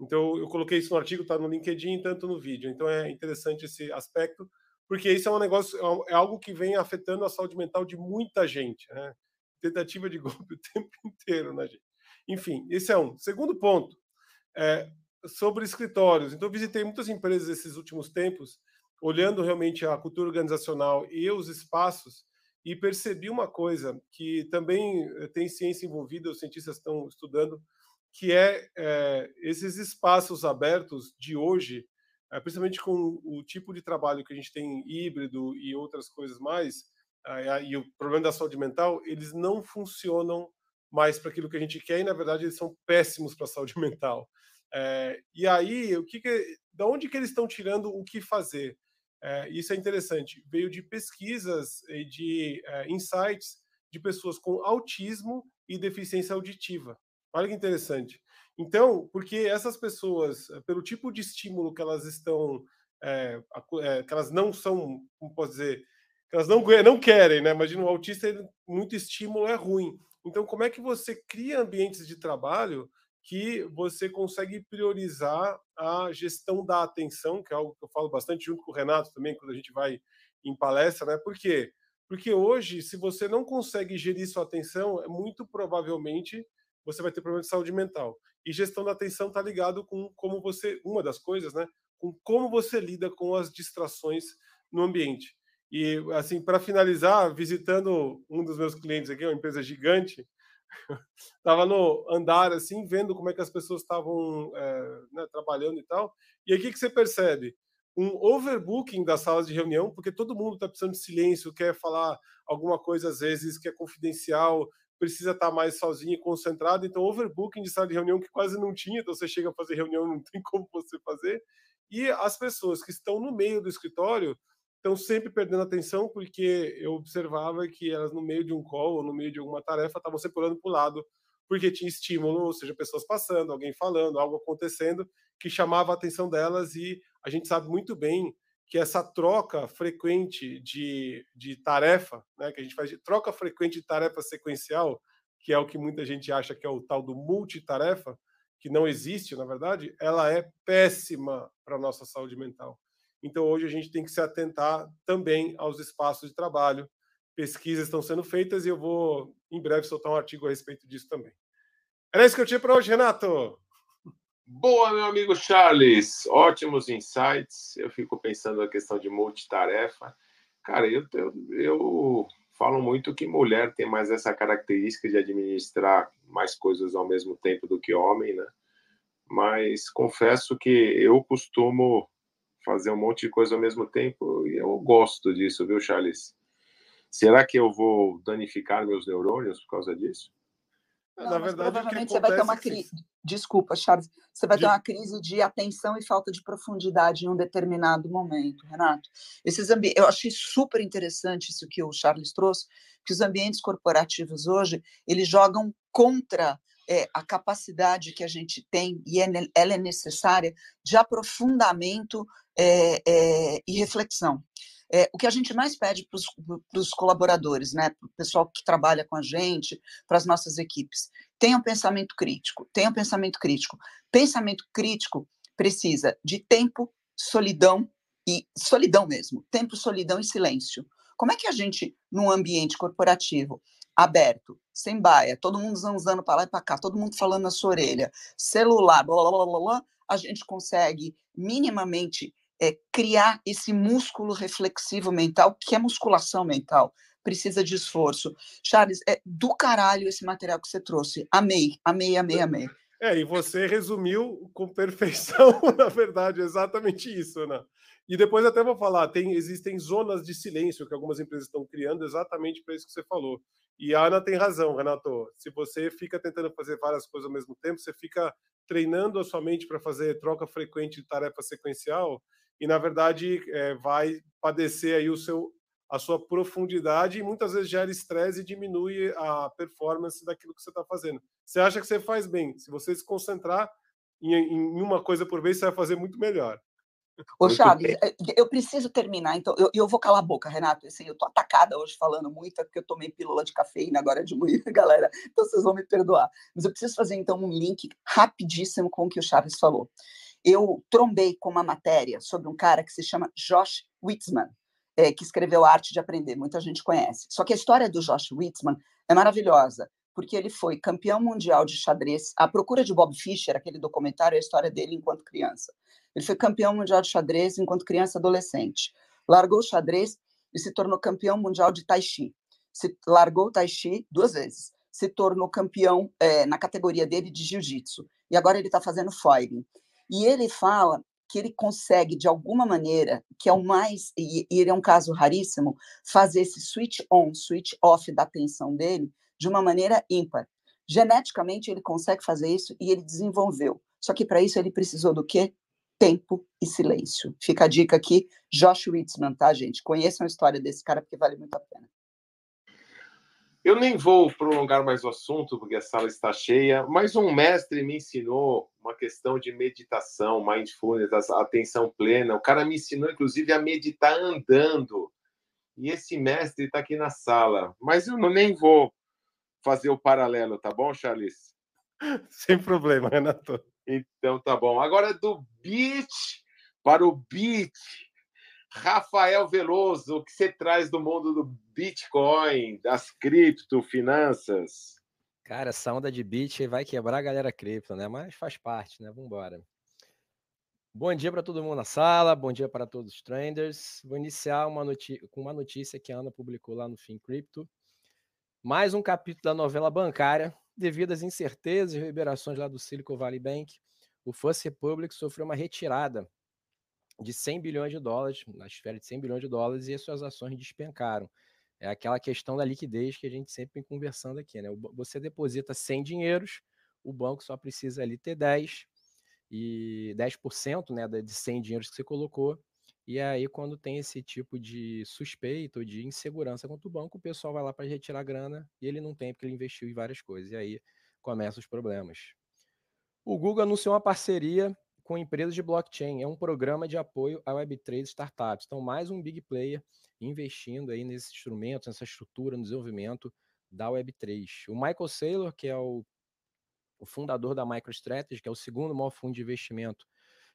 Então, eu coloquei isso no artigo, está no LinkedIn, tanto no vídeo. Então, é interessante esse aspecto porque isso é um negócio, é, é algo que vem afetando a saúde mental de muita gente, né? Tentativa de golpe o tempo inteiro na né, gente. Enfim, esse é um. Segundo ponto, é, sobre escritórios. Então, visitei muitas empresas esses últimos tempos, olhando realmente a cultura organizacional e os espaços, e percebi uma coisa que também eh, tem ciência envolvida, os cientistas estão estudando, que é, é esses espaços abertos de hoje, é, principalmente com o tipo de trabalho que a gente tem híbrido e outras coisas mais, e o problema da saúde mental, eles não funcionam mais para aquilo que a gente quer e, na verdade, eles são péssimos para a saúde mental. É, e aí, o que, que da onde que eles estão tirando o que fazer? É, isso é interessante. Veio de pesquisas e de é, insights de pessoas com autismo e deficiência auditiva. Olha que interessante. Então, porque essas pessoas, pelo tipo de estímulo que elas estão, que elas não são, como posso dizer, elas não, não querem, né? Imagina, o autista, muito estímulo é ruim. Então, como é que você cria ambientes de trabalho que você consegue priorizar a gestão da atenção, que é algo que eu falo bastante junto com o Renato também, quando a gente vai em palestra, né? Por quê? Porque hoje, se você não consegue gerir sua atenção, é muito provavelmente você vai ter problema de saúde mental. E gestão da atenção está ligado com como você, uma das coisas, né? Com como você lida com as distrações no ambiente. E, assim, para finalizar, visitando um dos meus clientes aqui, uma empresa gigante, estava no andar, assim, vendo como é que as pessoas estavam é, né, trabalhando e tal. E aí, o que, que você percebe? Um overbooking das salas de reunião, porque todo mundo está precisando de silêncio, quer falar alguma coisa, às vezes, que é confidencial, precisa estar mais sozinho e concentrado. Então, overbooking de sala de reunião que quase não tinha, então você chega a fazer reunião não tem como você fazer. E as pessoas que estão no meio do escritório estão sempre perdendo atenção, porque eu observava que elas no meio de um call ou no meio de alguma tarefa estavam sempre olhando para o lado porque tinha estímulo, ou seja, pessoas passando, alguém falando, algo acontecendo que chamava a atenção delas e a gente sabe muito bem que essa troca frequente de, de tarefa, né, que a gente faz de troca frequente de tarefa sequencial, que é o que muita gente acha que é o tal do multitarefa, que não existe, na verdade, ela é péssima para a nossa saúde mental. Então, hoje a gente tem que se atentar também aos espaços de trabalho. Pesquisas estão sendo feitas e eu vou, em breve, soltar um artigo a respeito disso também. Era isso que eu tinha para hoje, Renato. Boa, meu amigo Charles. Ótimos insights. Eu fico pensando na questão de multitarefa. Cara, eu, eu, eu falo muito que mulher tem mais essa característica de administrar mais coisas ao mesmo tempo do que homem, né? Mas confesso que eu costumo fazer um monte de coisa ao mesmo tempo e eu gosto disso, viu, Charles? Será que eu vou danificar meus neurônios por causa disso? Não, Na verdade, provavelmente você vai ter uma é crise. Desculpa, Charles. Você vai de... ter uma crise de atenção e falta de profundidade em um determinado momento, Renato. Esses ambi... Eu achei super interessante isso que o Charles trouxe, que os ambientes corporativos hoje eles jogam contra é, a capacidade que a gente tem e é, ela é necessária de aprofundamento é, e reflexão. O que a gente mais pede para os colaboradores, né, para o pessoal que trabalha com a gente, para as nossas equipes, tenham pensamento crítico, tenham pensamento crítico. Pensamento crítico precisa de tempo, solidão e solidão mesmo, tempo, solidão e silêncio. Como é que a gente, num ambiente corporativo aberto, sem baia, todo mundo zanzando para lá e para cá, todo mundo falando na sua orelha, celular, blá, blá, blá, blá, a gente consegue minimamente é, criar esse músculo reflexivo mental, que é musculação mental, precisa de esforço. Charles, é do caralho esse material que você trouxe. Amei, amei, amei, amei. É, e você resumiu com perfeição, na verdade, exatamente isso, né? E depois até vou falar, tem, existem zonas de silêncio que algumas empresas estão criando exatamente para isso que você falou. E a Ana tem razão, Renato. Se você fica tentando fazer várias coisas ao mesmo tempo, você fica treinando a sua mente para fazer troca frequente de tarefa sequencial, e na verdade é, vai padecer aí o seu a sua profundidade e muitas vezes gera estresse e diminui a performance daquilo que você está fazendo. Você acha que você faz bem? Se você se concentrar em, em uma coisa por vez, você vai fazer muito melhor. Ô, Chaves, é, eu preciso terminar, então eu, eu vou calar a boca, Renato. Assim, eu tô atacada hoje falando muito, é porque eu tomei pílula de cafeína agora de manhã, galera. Então vocês vão me perdoar. Mas eu preciso fazer então um link rapidíssimo com o que o Chaves falou eu trombei com uma matéria sobre um cara que se chama Josh Witzman, é, que escreveu A Arte de Aprender, muita gente conhece. Só que a história do Josh Witzman é maravilhosa, porque ele foi campeão mundial de xadrez, A Procura de Bob Fischer, aquele documentário, é a história dele enquanto criança. Ele foi campeão mundial de xadrez enquanto criança adolescente. Largou o xadrez e se tornou campeão mundial de tai chi. Se largou o tai chi duas vezes. Se tornou campeão é, na categoria dele de jiu-jitsu. E agora ele está fazendo foiling. E ele fala que ele consegue, de alguma maneira, que é o mais, e, e ele é um caso raríssimo, fazer esse switch on, switch off da atenção dele de uma maneira ímpar. Geneticamente, ele consegue fazer isso e ele desenvolveu. Só que para isso ele precisou do quê? Tempo e silêncio. Fica a dica aqui, Josh Witzman, tá, gente? Conheçam a história desse cara porque vale muito a pena. Eu nem vou prolongar mais o assunto, porque a sala está cheia, mas um mestre me ensinou uma questão de meditação, mindfulness, atenção plena. O cara me ensinou, inclusive, a meditar andando. E esse mestre está aqui na sala. Mas eu nem vou fazer o paralelo, tá bom, Charles? Sem problema, Renato. Então tá bom. Agora do beach para o beat. Rafael Veloso, o que você traz do mundo do Bitcoin, das criptofinanças? Cara, essa onda de Bit vai quebrar a galera cripto, né? Mas faz parte, né? Vamos embora. Bom dia para todo mundo na sala, bom dia para todos os traders. Vou iniciar uma com uma notícia que a Ana publicou lá no Fim Cripto. Mais um capítulo da novela bancária. Devido às incertezas e liberações lá do Silicon Valley Bank, o First Republic sofreu uma retirada de 100 bilhões de dólares, na esfera de 100 bilhões de dólares, e as suas ações despencaram. É aquela questão da liquidez que a gente sempre vem conversando aqui, né? Você deposita 100 dinheiros, o banco só precisa ali ter 10 e 10% né, de 100 dinheiros que você colocou. E aí, quando tem esse tipo de suspeita ou de insegurança contra o banco, o pessoal vai lá para retirar grana e ele não tem, porque ele investiu em várias coisas. E aí começam os problemas. O Google anunciou uma parceria com empresas de blockchain. É um programa de apoio a Web3 startups. Então, mais um big player investindo aí nesse instrumento, nessa estrutura, no desenvolvimento da Web3. O Michael Saylor, que é o, o fundador da MicroStrategy, que é o segundo maior fundo de investimento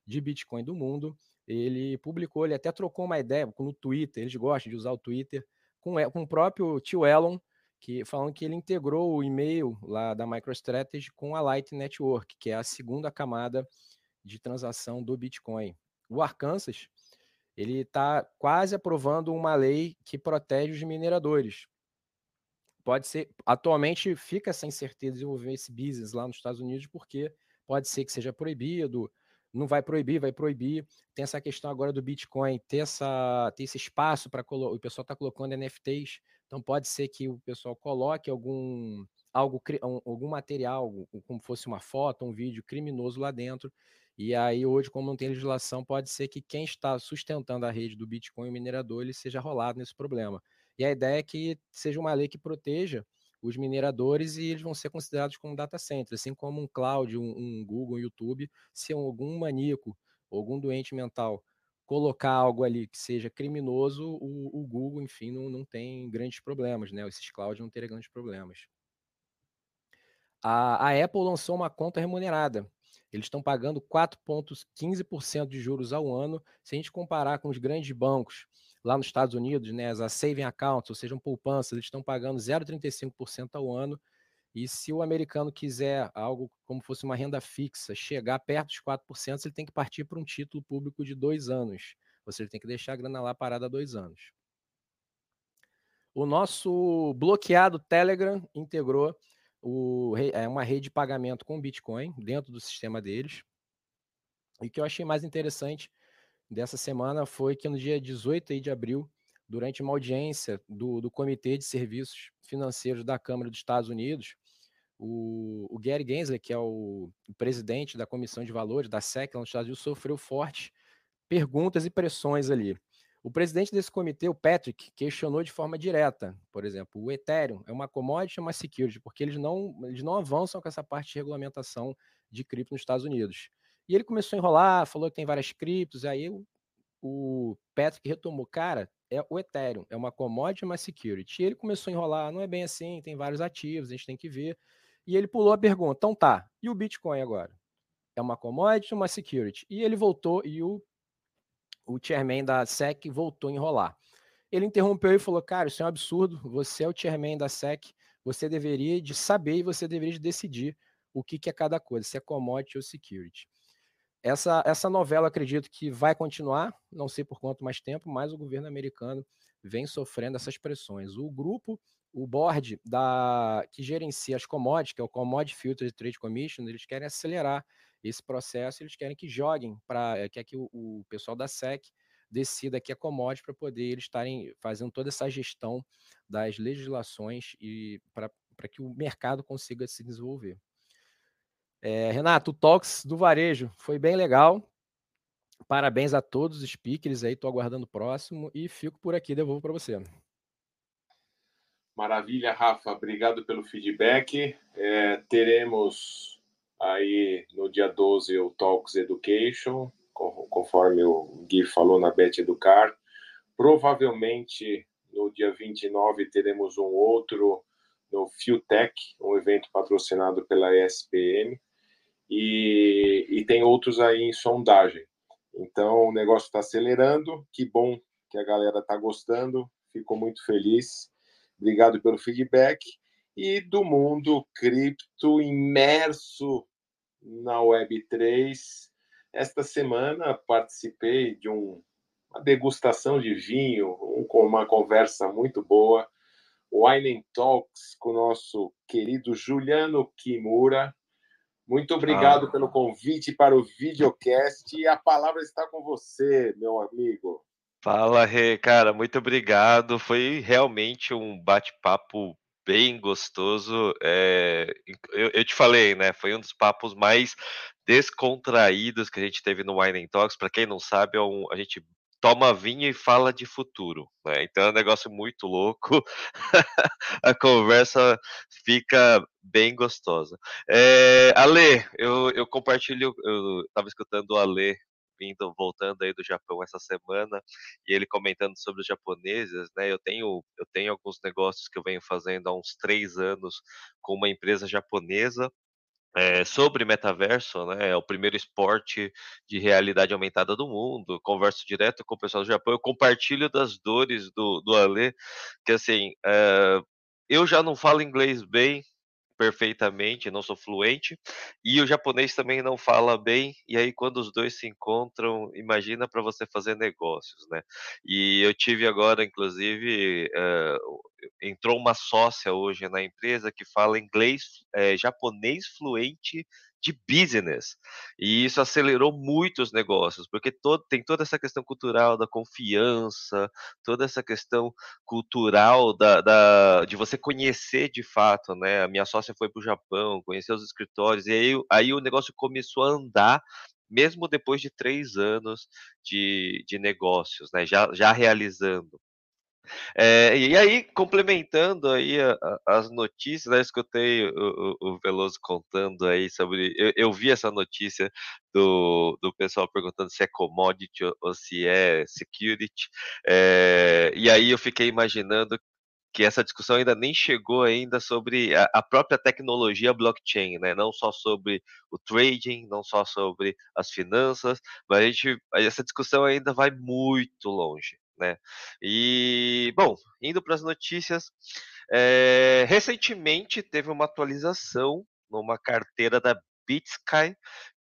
de Bitcoin do mundo, ele publicou, ele até trocou uma ideia no Twitter, eles gostam de usar o Twitter, com, com o próprio tio Elon, que falando que ele integrou o e-mail lá da MicroStrategy com a Light Network, que é a segunda camada de transação do Bitcoin. O Arkansas, ele está quase aprovando uma lei que protege os mineradores. Pode ser, atualmente fica essa incerteza de desenvolver esse business lá nos Estados Unidos, porque pode ser que seja proibido, não vai proibir, vai proibir. Tem essa questão agora do Bitcoin ter, essa, ter esse espaço para o pessoal está colocando NFTs, então pode ser que o pessoal coloque algum algo algum material, como fosse uma foto, um vídeo criminoso lá dentro. E aí hoje, como não tem legislação, pode ser que quem está sustentando a rede do Bitcoin, o minerador, ele seja rolado nesse problema. E a ideia é que seja uma lei que proteja os mineradores e eles vão ser considerados como data centers, assim como um cloud, um, um Google, um YouTube, se algum maníaco, algum doente mental colocar algo ali que seja criminoso, o, o Google, enfim, não, não tem grandes problemas, né? Esses clouds não terão grandes problemas. A, a Apple lançou uma conta remunerada. Eles estão pagando 4,15% de juros ao ano. Se a gente comparar com os grandes bancos lá nos Estados Unidos, né, as saving accounts, ou seja, poupanças, eles estão pagando 0,35% ao ano. E se o americano quiser algo como fosse uma renda fixa, chegar perto dos 4%, ele tem que partir para um título público de dois anos. Ou seja, ele tem que deixar a grana lá parada dois anos. O nosso bloqueado Telegram integrou o, é uma rede de pagamento com Bitcoin dentro do sistema deles. E o que eu achei mais interessante dessa semana foi que no dia 18 de abril, durante uma audiência do, do Comitê de Serviços Financeiros da Câmara dos Estados Unidos, o, o Gary Gensler, que é o, presidente da Comissão de Valores da SEC nos Estados Unidos, sofreu fortes perguntas e pressões ali. O presidente desse comitê, o Patrick, questionou de forma direta, por exemplo, o Ethereum é uma commodity ou uma security, porque eles não, eles não avançam com essa parte de regulamentação de cripto nos Estados Unidos. E ele começou a enrolar, falou que tem várias criptos, aí o, o Patrick retomou, cara, é o Ethereum, é uma commodity, uma security. E ele começou a enrolar, não é bem assim, tem vários ativos, a gente tem que ver. E ele pulou a pergunta, então tá, e o Bitcoin agora? É uma commodity uma security? E ele voltou e o, o chairman da SEC voltou a enrolar. Ele interrompeu e falou, cara, isso é um absurdo, você é o chairman da SEC, você deveria de saber e você deveria de decidir o que, que é cada coisa, se é commodity ou security. Essa, essa novela, acredito que vai continuar, não sei por quanto mais tempo, mas o governo americano vem sofrendo essas pressões. O grupo, o board da, que gerencia as commodities, que é o Commodity Futures Trade Commission, eles querem acelerar esse processo, eles querem que joguem para eh, que o, o pessoal da SEC decida que é commodity para poder eles estarem fazendo toda essa gestão das legislações e para que o mercado consiga se desenvolver. É, Renato, o Talks do Varejo foi bem legal. Parabéns a todos os speakers aí, estou aguardando o próximo e fico por aqui, devolvo para você. Maravilha, Rafa, obrigado pelo feedback. É, teremos aí no dia 12 o Talks Education, conforme o Gui falou na Bet Educar. Provavelmente no dia 29 teremos um outro no Fiutech, um evento patrocinado pela ESPM e, e tem outros aí em sondagem. Então o negócio está acelerando. Que bom que a galera está gostando. Fico muito feliz. Obrigado pelo feedback. E do mundo cripto imerso na Web3. Esta semana participei de um, uma degustação de vinho, um, uma conversa muito boa. Wine Talks com o nosso querido Juliano Kimura, muito obrigado ah. pelo convite para o videocast e a palavra está com você, meu amigo. Fala, Rê, cara, muito obrigado. Foi realmente um bate-papo bem gostoso. É, eu, eu, te falei, né? Foi um dos papos mais descontraídos que a gente teve no Wine Talks. Para quem não sabe, é um, a gente toma vinho e fala de futuro. Né? Então é um negócio muito louco. a conversa fica bem gostosa. É, Ale, eu, eu compartilho, eu estava escutando o Ale vindo, voltando aí do Japão essa semana, e ele comentando sobre os japoneses, né? Eu tenho, eu tenho alguns negócios que eu venho fazendo há uns três anos com uma empresa japonesa, é, sobre metaverso, né? É o primeiro esporte de realidade aumentada do mundo. Converso direto com o pessoal do Japão, eu compartilho das dores do, do Ale, que assim, é, eu já não falo inglês bem, perfeitamente, não sou fluente, e o japonês também não fala bem, e aí quando os dois se encontram, imagina para você fazer negócios, né? E eu tive agora, inclusive, uh, entrou uma sócia hoje na empresa que fala inglês, é, japonês fluente de business. E isso acelerou muito os negócios, porque todo, tem toda essa questão cultural da confiança, toda essa questão cultural da, da de você conhecer de fato, né? A minha sócia foi para o Japão, conhecer os escritórios, e aí, aí o negócio começou a andar mesmo depois de três anos de, de negócios, né? Já, já realizando. É, e aí, complementando aí a, a, as notícias, né, escutei o, o, o, Veloso contando aí sobre. Eu, eu, vi essa notícia do, do pessoal perguntando se é commodity ou, ou se é security. É, e aí eu fiquei imaginando que essa discussão ainda nem chegou ainda sobre a, a, própria tecnologia blockchain, né? Não só sobre o trading, não só sobre as finanças, mas a gente, essa discussão ainda vai muito longe né? E, bom, indo para as notícias, é, recentemente teve uma atualização numa carteira da BitSky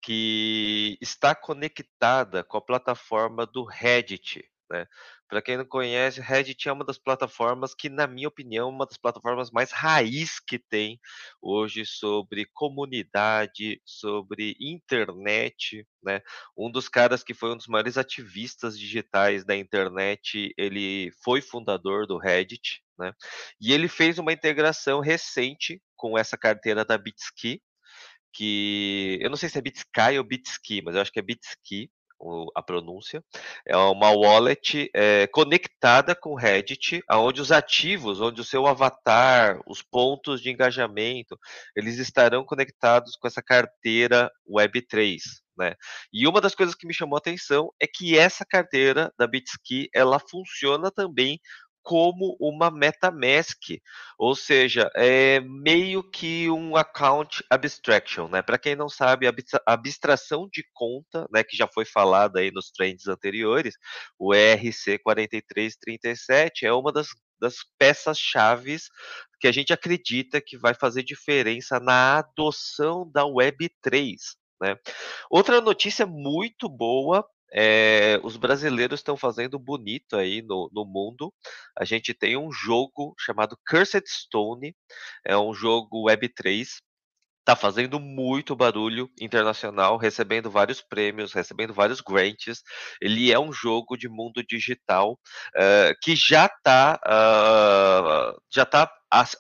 que está conectada com a plataforma do Reddit, né? Para quem não conhece, Reddit é uma das plataformas que, na minha opinião, é uma das plataformas mais raiz que tem hoje sobre comunidade, sobre internet, né? Um dos caras que foi um dos maiores ativistas digitais da internet, ele foi fundador do Reddit, né? E ele fez uma integração recente com essa carteira da Bitsky, que eu não sei se é Bitsky ou Bitsky, mas eu acho que é Bitsky, a pronúncia. É uma wallet é, conectada com Reddit, onde os ativos, onde o seu avatar, os pontos de engajamento, eles estarão conectados com essa carteira Web3. Né? E uma das coisas que me chamou a atenção é que essa carteira da Bitsky ela funciona também como uma MetaMask, ou seja, é meio que um account abstraction, né? Para quem não sabe, abstração de conta, né, que já foi falada aí nos trends anteriores, o ERC4337 é uma das das peças chaves que a gente acredita que vai fazer diferença na adoção da Web3. Né? Outra notícia muito boa é, os brasileiros estão fazendo bonito aí no, no mundo. A gente tem um jogo chamado Cursed Stone, é um jogo Web3, está fazendo muito barulho internacional, recebendo vários prêmios, recebendo vários grants. Ele é um jogo de mundo digital uh, que já está uh, já tá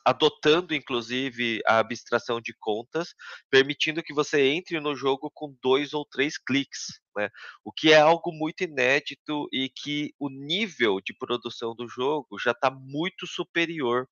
adotando inclusive a abstração de contas, permitindo que você entre no jogo com dois ou três cliques. Né? O que é algo muito inédito e que o nível de produção do jogo já está muito superior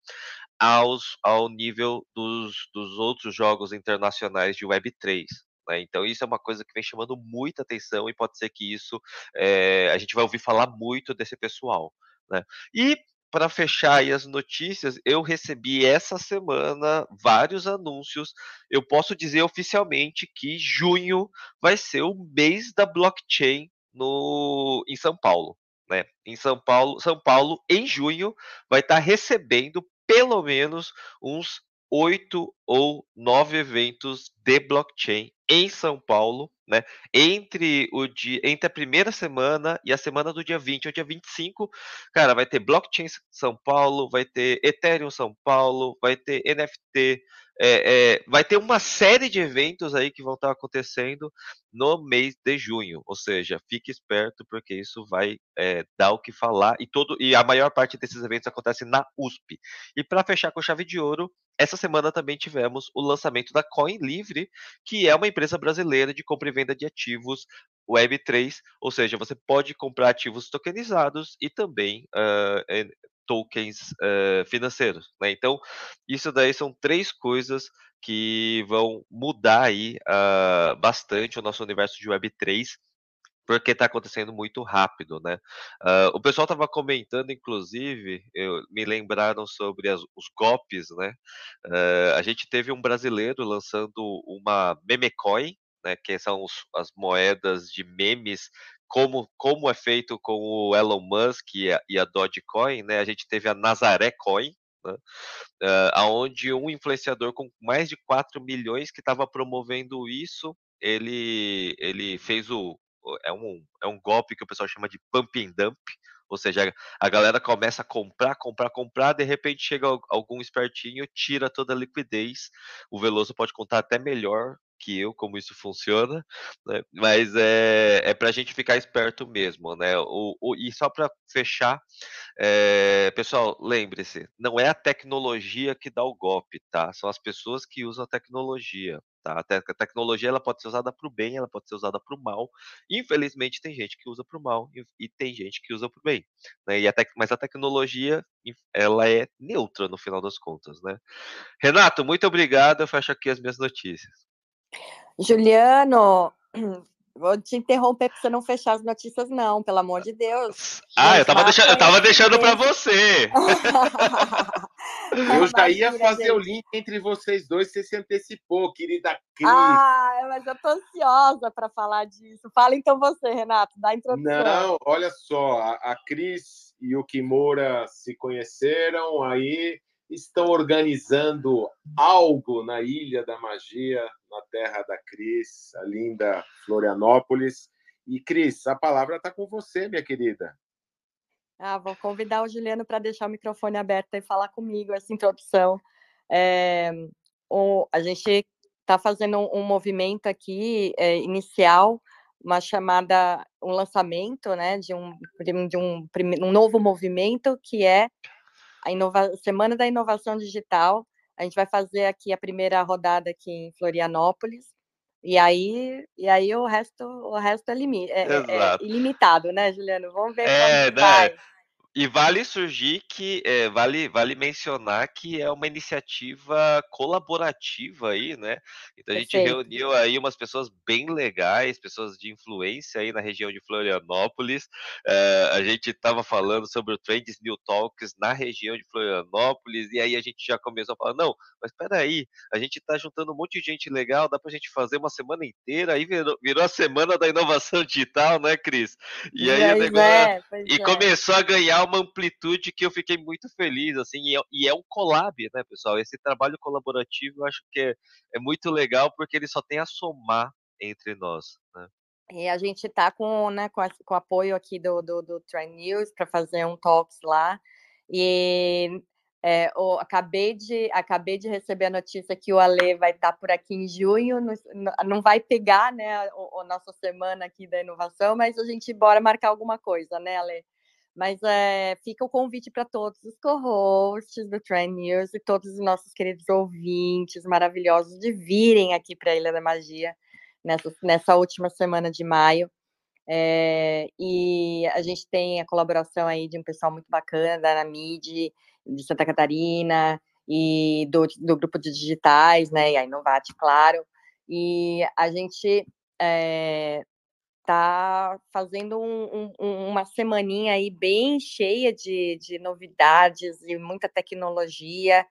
aos, ao nível dos, dos outros jogos internacionais de Web3. Né? Então, isso é uma coisa que vem chamando muita atenção e pode ser que isso é, a gente vai ouvir falar muito desse pessoal. Né? E para fechar aí as notícias, eu recebi essa semana vários anúncios. Eu posso dizer oficialmente que junho vai ser o mês da blockchain no, em São Paulo. Né? Em São Paulo, São Paulo, em junho, vai estar tá recebendo pelo menos uns oito ou nove eventos de blockchain em São Paulo, né? Entre o dia, entre a primeira semana e a semana do dia 20 ou dia 25, cara, vai ter blockchain São Paulo, vai ter Ethereum São Paulo, vai ter NFT, é, é, vai ter uma série de eventos aí que vão estar acontecendo no mês de junho. Ou seja, fique esperto porque isso vai é, dar o que falar e todo e a maior parte desses eventos acontece na USP. E para fechar com chave de ouro, essa semana também tivemos o lançamento da Coin Livre, que é uma empresa brasileira de compra e venda de ativos Web3, ou seja, você pode comprar ativos tokenizados e também uh, tokens uh, financeiros. Né? Então, isso daí são três coisas que vão mudar aí uh, bastante o nosso universo de Web3 porque está acontecendo muito rápido, né? Uh, o pessoal estava comentando, inclusive, eu, me lembraram sobre as, os golpes, né? Uh, a gente teve um brasileiro lançando uma memecoin, né? Que são os, as moedas de memes, como, como é feito com o Elon Musk e a, e a Dogecoin, né? A gente teve a Nazaré Coin, né? Uh, aonde um influenciador com mais de 4 milhões que estava promovendo isso, ele, ele fez o, é um, é um golpe que o pessoal chama de pump and dump, ou seja, a galera começa a comprar, comprar, comprar, de repente chega algum espertinho, tira toda a liquidez. O Veloso pode contar até melhor que eu como isso funciona, né? mas é, é para a gente ficar esperto mesmo, né? O, o e só para fechar, é, pessoal, lembre-se, não é a tecnologia que dá o golpe, tá? São as pessoas que usam a tecnologia. Tá? A, te a tecnologia ela pode ser usada para o bem, ela pode ser usada para o mal. Infelizmente, tem gente que usa para o mal e, e, tem gente que usa para o bem. Né? E a mas a tecnologia ela é neutra no final das contas. Né? Renato, muito obrigado. Eu fecho aqui as minhas notícias. Juliano, Vou te interromper para você não fechar as notícias, não, pelo amor de Deus. Ah, eu estava deixando, eu tava deixando para você. eu já ia fazer o link entre vocês dois, você se antecipou, querida Cris. Ah, mas eu tô ansiosa para falar disso. Fala então você, Renato, dá a introdução. Não, olha só, a, a Cris e o Kimura se conheceram, aí estão organizando algo na Ilha da Magia, na terra da Cris, a linda Florianópolis. E, Cris, a palavra está com você, minha querida. Ah, vou convidar o Juliano para deixar o microfone aberto e falar comigo essa introdução. É, o, a gente está fazendo um, um, movimento aqui é, inicial, uma chamada, um lançamento, né, de um, de um, um novo movimento que é a inova Semana da Inovação Digital. A gente vai fazer aqui a primeira rodada aqui em Florianópolis. E aí, e aí o resto, o resto é, limi é, é, é ilimitado, né, Juliano? Vamos ver é, como né? vai. E vale surgir que é, vale, vale mencionar que é uma iniciativa colaborativa aí, né? Então a gente reuniu aí umas pessoas bem legais, pessoas de influência aí na região de Florianópolis. É, a gente estava falando sobre o Trends New Talks na região de Florianópolis, e aí a gente já começou a falar, não, mas espera aí, a gente está juntando um monte de gente legal, dá para a gente fazer uma semana inteira, aí virou, virou a semana da inovação digital, né, Cris? E aí pois o negócio, é, e começou a ganhar uma amplitude que eu fiquei muito feliz, assim, e é, e é, um collab, né, pessoal? Esse trabalho colaborativo eu acho que é, é muito legal porque ele só tem a somar entre nós, né? E a gente está com, né, com, com o apoio aqui do, do, do Trend News para fazer um talks lá. E é, o, acabei, de, acabei de receber a notícia que o Ale vai estar tá por aqui em junho. No, não vai pegar né, a, a, nossa semana aqui da inovação, mas a gente bora marcar alguma coisa, né, Ale? Mas é, fica o convite para todos os co-hosts do Trend News e todos os nossos queridos ouvintes maravilhosos de virem aqui para a Ilha da Magia nessa, nessa última semana de maio. É, e a gente tem a colaboração aí de um pessoal muito bacana da Anamid, de Santa Catarina, e do, do grupo de digitais, né, e a Inovate, claro. E a gente é, tá fazendo um, um, uma semaninha aí bem cheia de, de novidades e muita tecnologia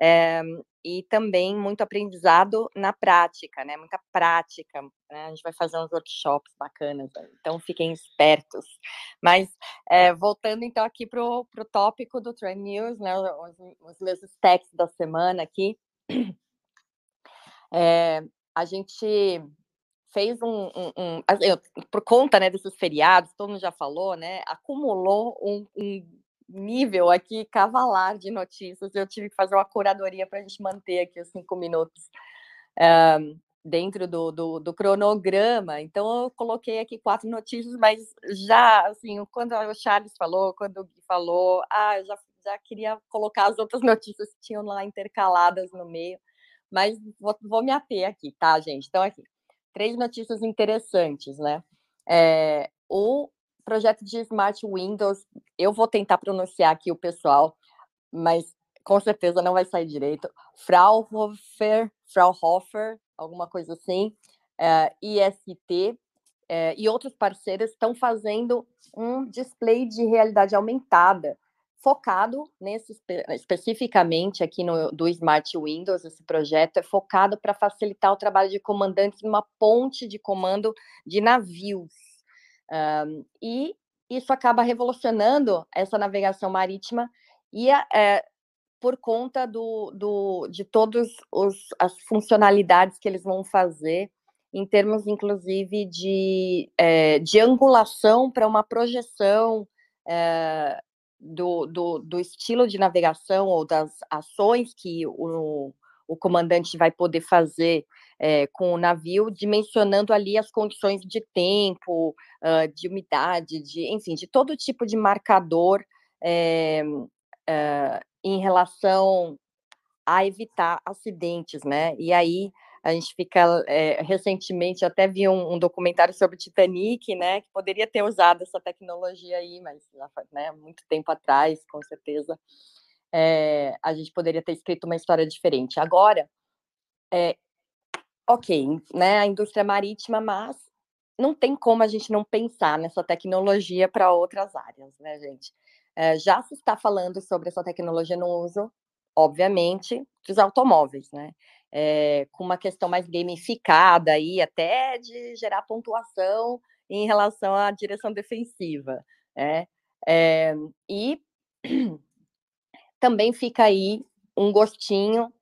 é, e também muito aprendizado na prática, né? Muita prática. Né? A gente vai fazer uns workshops bacanas, então fiquem espertos. Mas é, voltando então aqui para o tópico do Trend News, né? Os, os meus stacks da semana aqui. É, a gente fez um, um, um, por conta né, desses feriados, todo mundo já falou, né, acumulou um, um nível aqui cavalar de notícias. Eu tive que fazer uma curadoria para a gente manter aqui os cinco minutos um, dentro do, do, do, cronograma. Então, eu coloquei aqui quatro notícias, mas já, assim, quando o Charles falou, quando o Gui falou, ah, eu já, já queria colocar as outras notícias que tinham lá intercaladas no meio. Mas vou, vou me ater aqui, tá, gente? Então, aqui três notícias interessantes, né? É, o projeto de Smart Windows, eu vou tentar pronunciar aqui o pessoal, mas com certeza não vai sair direito. Fraunhofer, Fraunhofer, alguma coisa assim, é, IST, é, e outros parceiros estão fazendo um display de realidade aumentada, focado nesse especificamente aqui no do Smart Windows, esse projeto é focado para facilitar o trabalho de comandantes numa ponte de comando de navios. Um, e isso acaba revolucionando essa navegação marítima e é, por conta do, do, de todas as funcionalidades que eles vão fazer em termos, inclusive, de, é, de angulação para uma projeção é, do, do, do, estilo de navegação ou das ações que o, o comandante vai poder fazer é, com o navio, dimensionando ali as condições de tempo, uh, de umidade, de, enfim, de todo tipo de marcador uh, em relação a evitar acidentes, né? E aí a gente fica é, recentemente até vi um, um, documentário sobre o Titanic, né? Que poderia ter usado essa tecnologia aí, mas já faz né, muito tempo atrás, com certeza, é, a gente poderia ter escrito uma história diferente. Agora, é, ok, né? A indústria marítima, mas não tem como a gente não pensar nessa tecnologia para outras áreas, né, gente? Já se está falando sobre essa tecnologia no uso, obviamente, dos automóveis, né? É, com uma questão mais gamificada aí, até de gerar pontuação em relação à direção defensiva, né? É, e também fica aí um gostinho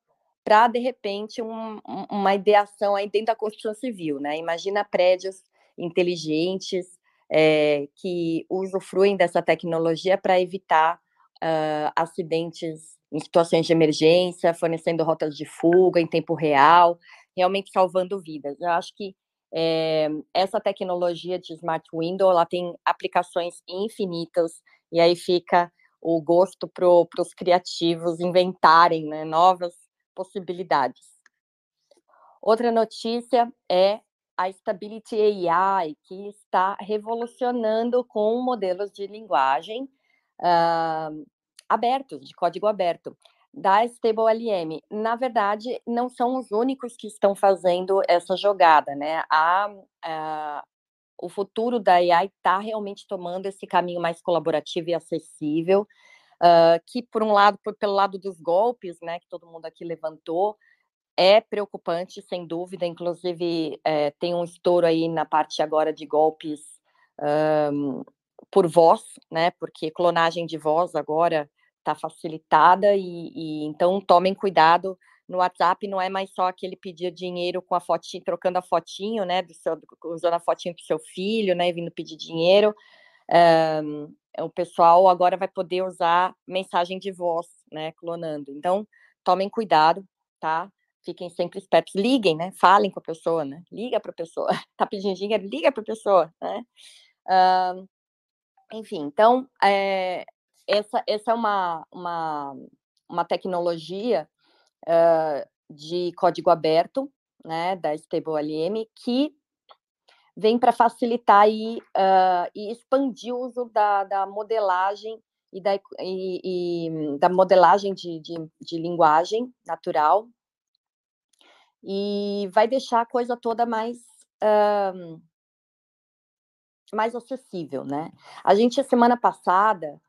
para, de repente, um, uma ideação aí dentro da construção civil, né? Imagina prédios inteligentes é, que usufruem dessa tecnologia para evitar uh, acidentes em situações de emergência, fornecendo rotas de fuga em tempo real, realmente salvando vidas. Eu acho que é, essa tecnologia de Smart Window ela tem aplicações infinitas, e aí fica o gosto para os criativos inventarem né, novas possibilidades. Outra notícia é a Stability AI, que está revolucionando com modelos de linguagem uh, abertos, de código aberto, da StableLM. Na verdade, não são os únicos que estão fazendo essa jogada, né? A, a o futuro da AI está realmente tomando esse caminho mais colaborativo e acessível, uh, que por um lado, por, pelo lado dos golpes, né, que todo mundo aqui levantou, é preocupante, sem dúvida. Inclusive, é, tem um estouro aí na parte agora de golpes um, por voz, né? Porque clonagem de voz agora está facilitada e, e, então tomem cuidado. No WhatsApp não é mais só aquele pedir dinheiro com a fotinho, trocando a fotinho, né, do seu, usando a fotinho do seu filho, né, vindo pedir dinheiro. Um, o pessoal agora vai poder usar mensagem de voz, né, clonando. Então, tomem cuidado, tá? Fiquem sempre espertos, liguem, né? Falem com a pessoa, né? Liga para a pessoa. Tá pedindo dinheiro, liga para a pessoa, né? Um, enfim, então, é, essa, essa é uma, uma, uma tecnologia uh, de código aberto, né, da StableLM, que vem para facilitar e, uh, e expandir o uso da, da modelagem e da, e, e da modelagem de, de, de, linguagem natural e vai deixar a coisa toda mais mais acessível, né? A gente, semana passada,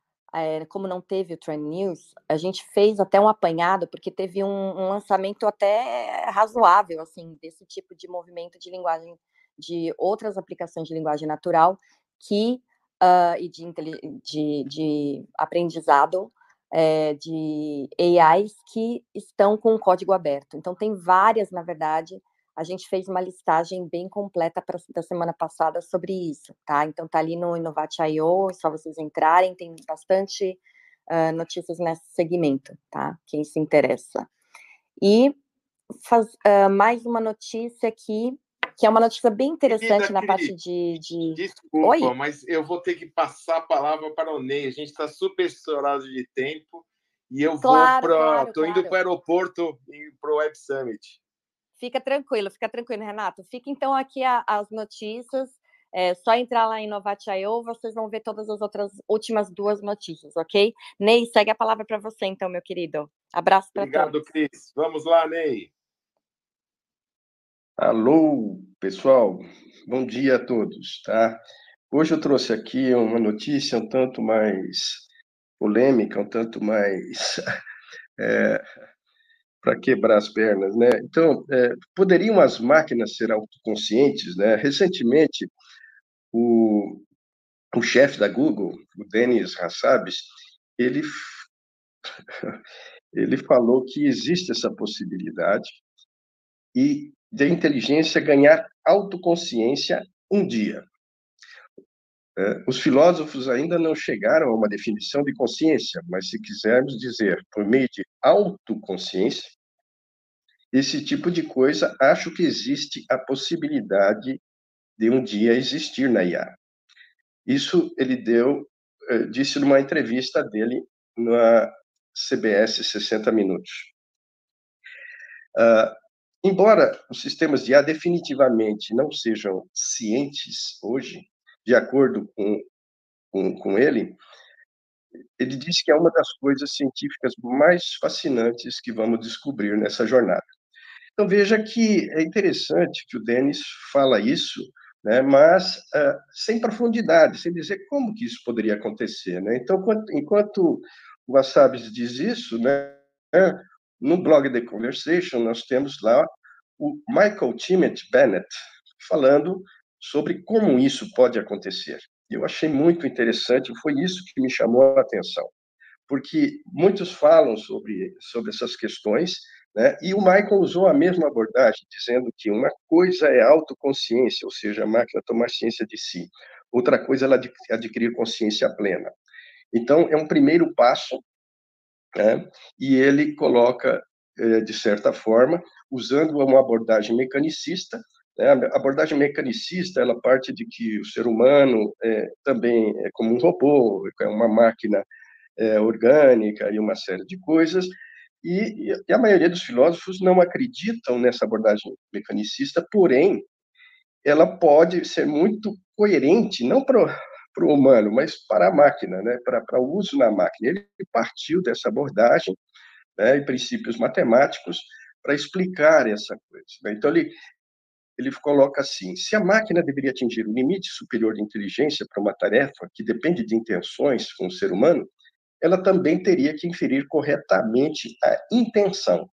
é, como não teve o Trend News, a gente fez até um apanhado, porque teve um, um, lançamento até razoável, assim, desse tipo de movimento de linguagem, de outras aplicações de linguagem natural, que, uh, e de, de, de aprendizado é, de AIs que estão com código aberto. Então, tem várias, na verdade, a gente fez uma listagem bem completa pra, da semana passada sobre isso, tá? Então tá ali no Innovate.io, é só vocês entrarem, tem bastante uh, notícias nesse segmento, tá? Quem se interessa. E faz, uh, mais uma notícia aqui, que é uma notícia bem interessante na parte de, de... Desculpa, Oi? mas eu vou ter que passar a palavra para o Ney. A gente está super estourado de tempo e eu claro, vou para. Claro, Tô claro. indo para o aeroporto para o Web Summit. Fica tranquilo, fica tranquilo, Renato. Fica então aqui a, as notícias É só entrar lá em Novate.io, vocês vão ver todas as outras últimas duas notícias, ok? Ney, segue a palavra para você, então, meu querido. Abraço para todos. Obrigado, Cris. Vamos lá, Ney. Alô, pessoal. Bom dia a todos, tá? Hoje eu trouxe aqui uma notícia um tanto mais polêmica, um tanto mais é, para quebrar as pernas, né? Então, é, poderiam as máquinas ser autoconscientes, né? Recentemente, o, o chefe da Google, o Denis Hassabis, ele ele falou que existe essa possibilidade e de inteligência ganhar autoconsciência um dia. É, os filósofos ainda não chegaram a uma definição de consciência, mas se quisermos dizer por meio de autoconsciência, esse tipo de coisa, acho que existe a possibilidade de um dia existir na IA. Isso ele deu, é, disse numa entrevista dele na CBS 60 Minutos. Uh, embora os sistemas de IA definitivamente não sejam cientes hoje, de acordo com, com, com ele, ele disse que é uma das coisas científicas mais fascinantes que vamos descobrir nessa jornada. Então veja que é interessante que o Denis fala isso, né, mas uh, sem profundidade, sem dizer como que isso poderia acontecer. Né? Então, enquanto, enquanto o Wassabis diz isso, né, no blog The Conversation nós temos lá o Michael Timothy Bennett falando sobre como isso pode acontecer. Eu achei muito interessante, foi isso que me chamou a atenção, porque muitos falam sobre, sobre essas questões, né? e o Michael usou a mesma abordagem, dizendo que uma coisa é autoconsciência, ou seja, a máquina tomar ciência de si, outra coisa é ela adquirir consciência plena. Então, é um primeiro passo, né? e ele coloca, eh, de certa forma, usando uma abordagem mecanicista? A abordagem mecanicista, ela parte de que o ser humano é, também é como um robô, é uma máquina é, orgânica e uma série de coisas, e, e, a maioria dos filósofos não acreditam nessa abordagem mecanicista, porém, ela pode ser muito coerente, não para o humano, mas para a máquina, né? para o uso na máquina. Ele partiu dessa abordagem né, e princípios matemáticos para explicar essa coisa. Né? Então, ele, ele coloca assim: se a máquina deveria atingir o limite superior de inteligência para uma tarefa que depende de intenções com o ser humano, ela também teria que inferir corretamente a intenção.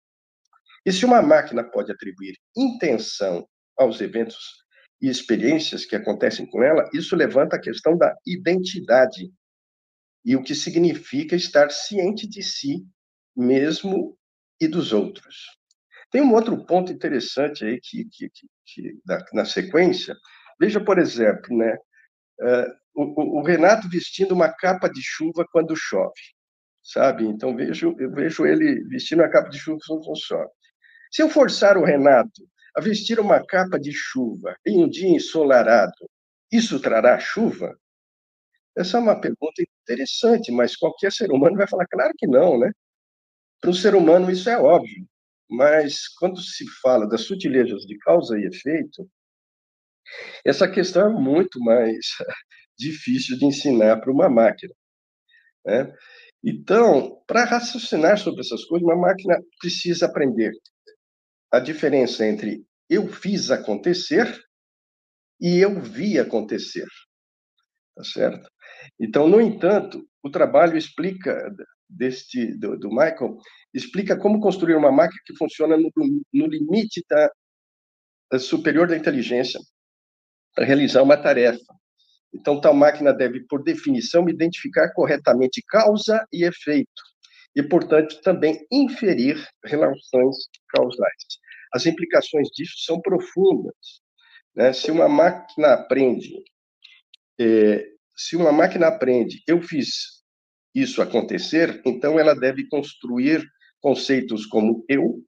E se uma máquina pode atribuir intenção aos eventos e experiências que acontecem com ela, isso levanta a questão da identidade e o que significa estar ciente de si mesmo e dos outros. Tem um outro ponto interessante aí que, que, que, que na sequência. Veja, por exemplo, né, uh, o, o, Renato vestindo uma capa de chuva quando chove, sabe? Então vejo eu vejo ele vestindo uma capa de chuva quando chove. Se eu forçar o Renato a vestir uma capa de chuva em um dia ensolarado, isso trará chuva? Essa é uma pergunta interessante, mas qualquer ser humano vai falar, claro que não, né? Para o ser humano isso é óbvio. Mas quando se fala das sutilezas de causa e efeito, essa questão é muito mais difícil de ensinar para uma máquina. Né? Então, para raciocinar sobre essas coisas, uma máquina precisa aprender a diferença entre eu fiz acontecer e eu vi acontecer. Tá certo? Então, no entanto, o trabalho explica deste do, do Michael explica como construir uma máquina que funciona no, no limite da, da superior da inteligência para realizar uma tarefa. Então, tal máquina deve, por definição, identificar corretamente causa e efeito, e, portanto, também inferir relações causais. As implicações disso são profundas. Né? Se uma máquina aprende, é, se uma máquina aprende, eu fiz isso acontecer, então ela deve construir conceitos como eu,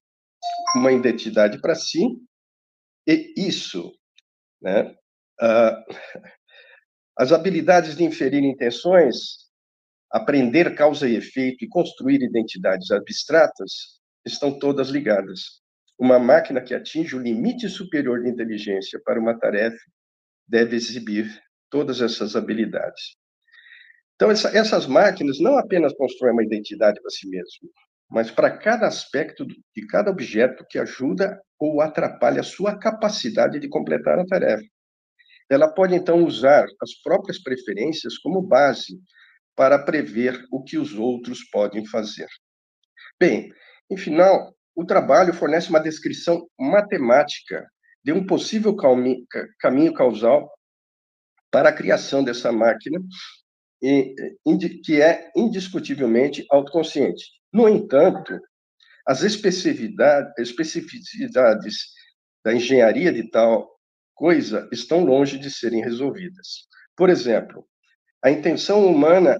uma identidade para si, e isso. Né? Ah, as habilidades de inferir intenções, aprender causa e efeito e construir identidades abstratas estão todas ligadas. Uma máquina que atinge o limite superior de inteligência para uma tarefa deve exibir todas essas habilidades. Então, essa, essas máquinas não apenas constroem uma identidade para si mesmo, mas para cada aspecto de cada objeto que ajuda ou atrapalha a sua capacidade de completar a tarefa. Ela pode, então, usar as próprias preferências como base para prever o que os outros podem fazer. Bem, em final, o trabalho fornece uma descrição matemática de um possível caminho causal para a criação dessa máquina, que é indiscutivelmente autoconsciente. No entanto, as especificidades da engenharia de tal coisa estão longe de serem resolvidas. Por exemplo, a intenção humana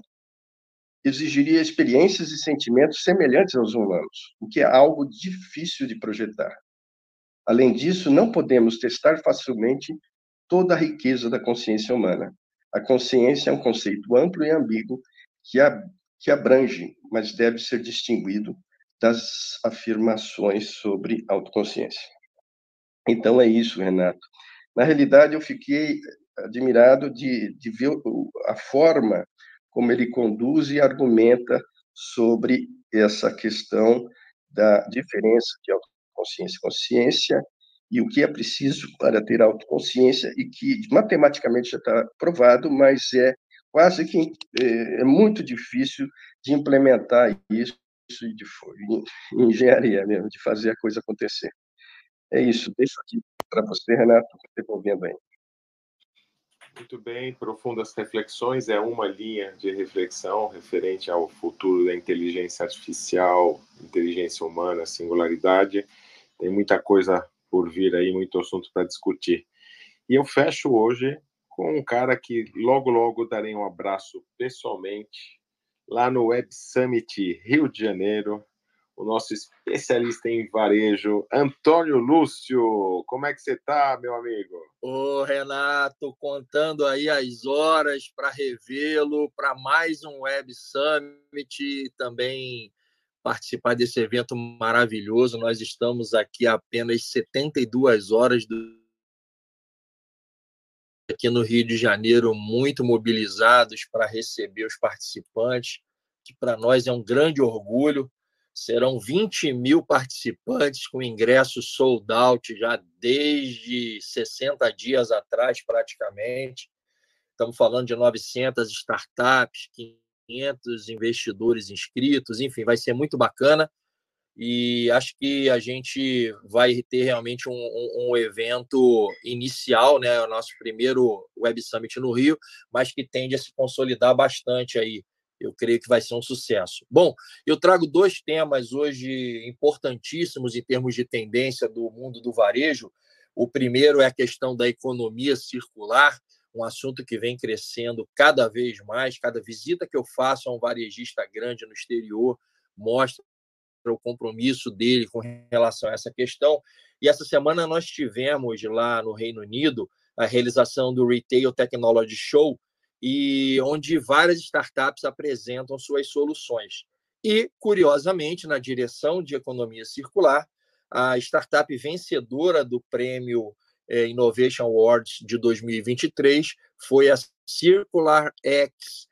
exigiria experiências e sentimentos semelhantes aos humanos, o que é algo difícil de projetar. Além disso, não podemos testar facilmente toda a riqueza da consciência humana. A consciência é um conceito amplo e ambíguo que, que abrange, mas deve ser distinguido das afirmações sobre autoconsciência. Então é isso, Renato. Na realidade, eu fiquei admirado de, de ver a forma como ele conduz e argumenta sobre essa questão da diferença de autoconsciência e consciência e o que é preciso para ter autoconsciência e que matematicamente já está provado, mas é quase que é, é muito difícil de implementar isso de em engenharia mesmo, de fazer a coisa acontecer. É isso. Deixo aqui para você, Renato, devolvendo aí. Muito bem, profundas reflexões é uma linha de reflexão referente ao futuro da inteligência artificial, inteligência humana, singularidade. Tem muita coisa por vir aí, muito assunto para discutir. E eu fecho hoje com um cara que logo, logo darei um abraço pessoalmente lá no Web Summit Rio de Janeiro, o nosso especialista em varejo, Antônio Lúcio. Como é que você está, meu amigo? Ô, Renato, contando aí as horas para revê-lo, para mais um Web Summit, também participar desse evento maravilhoso. Nós estamos aqui apenas 72 horas do aqui no Rio de Janeiro, muito mobilizados para receber os participantes, que para nós é um grande orgulho. Serão 20 mil participantes com ingresso sold out já desde 60 dias atrás, praticamente. Estamos falando de 900 startups, 500 investidores inscritos, enfim, vai ser muito bacana. E acho que a gente vai ter realmente um, um, um evento inicial, né, o nosso primeiro Web Summit no Rio, mas que tende a se consolidar bastante aí eu creio que vai ser um sucesso. Bom, eu trago dois temas hoje importantíssimos em termos de tendência do mundo do varejo. O primeiro é a questão da economia circular, um assunto que vem crescendo cada vez mais. Cada visita que eu faço a um varejista grande no exterior mostra o compromisso dele com relação a essa questão. E essa semana nós tivemos lá no Reino Unido a realização do Retail Technology Show, e onde várias startups apresentam suas soluções. E, curiosamente, na direção de economia circular, a startup vencedora do prêmio eh, Innovation Awards de 2023 foi a Circular X,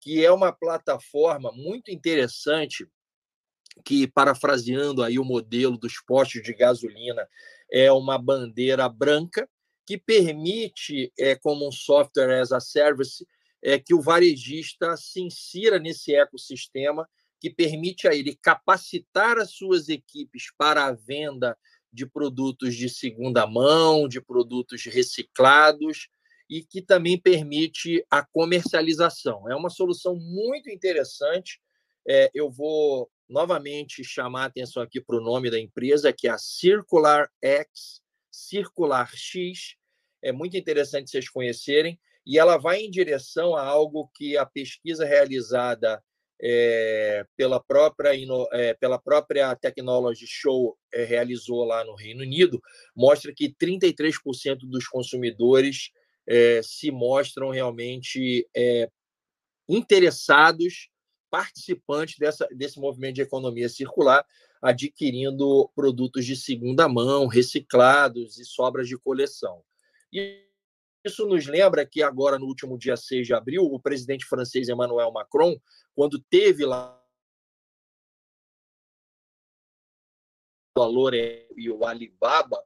que é uma plataforma muito interessante que, parafraseando aí o modelo dos postos de gasolina, é uma bandeira branca que permite, é, como um software as a service, é, que o varejista se insira nesse ecossistema que permite a ele capacitar as suas equipes para a venda de produtos de segunda mão, de produtos reciclados e que também permite a comercialização. É uma solução muito interessante. É, eu vou novamente chamar a atenção aqui para o nome da empresa, que é a Circular X, Circular X, é muito interessante vocês conhecerem, e ela vai em direção a algo que a pesquisa realizada é, pela, própria, é, pela própria Technology Show é, realizou lá no Reino Unido, mostra que 33% dos consumidores se mostram realmente interessados, participantes dessa, desse movimento de economia circular, adquirindo produtos de segunda mão, reciclados e sobras de coleção. E Isso nos lembra que agora, no último dia 6 de abril, o presidente francês Emmanuel Macron, quando teve lá a L'Oréal e o Alibaba,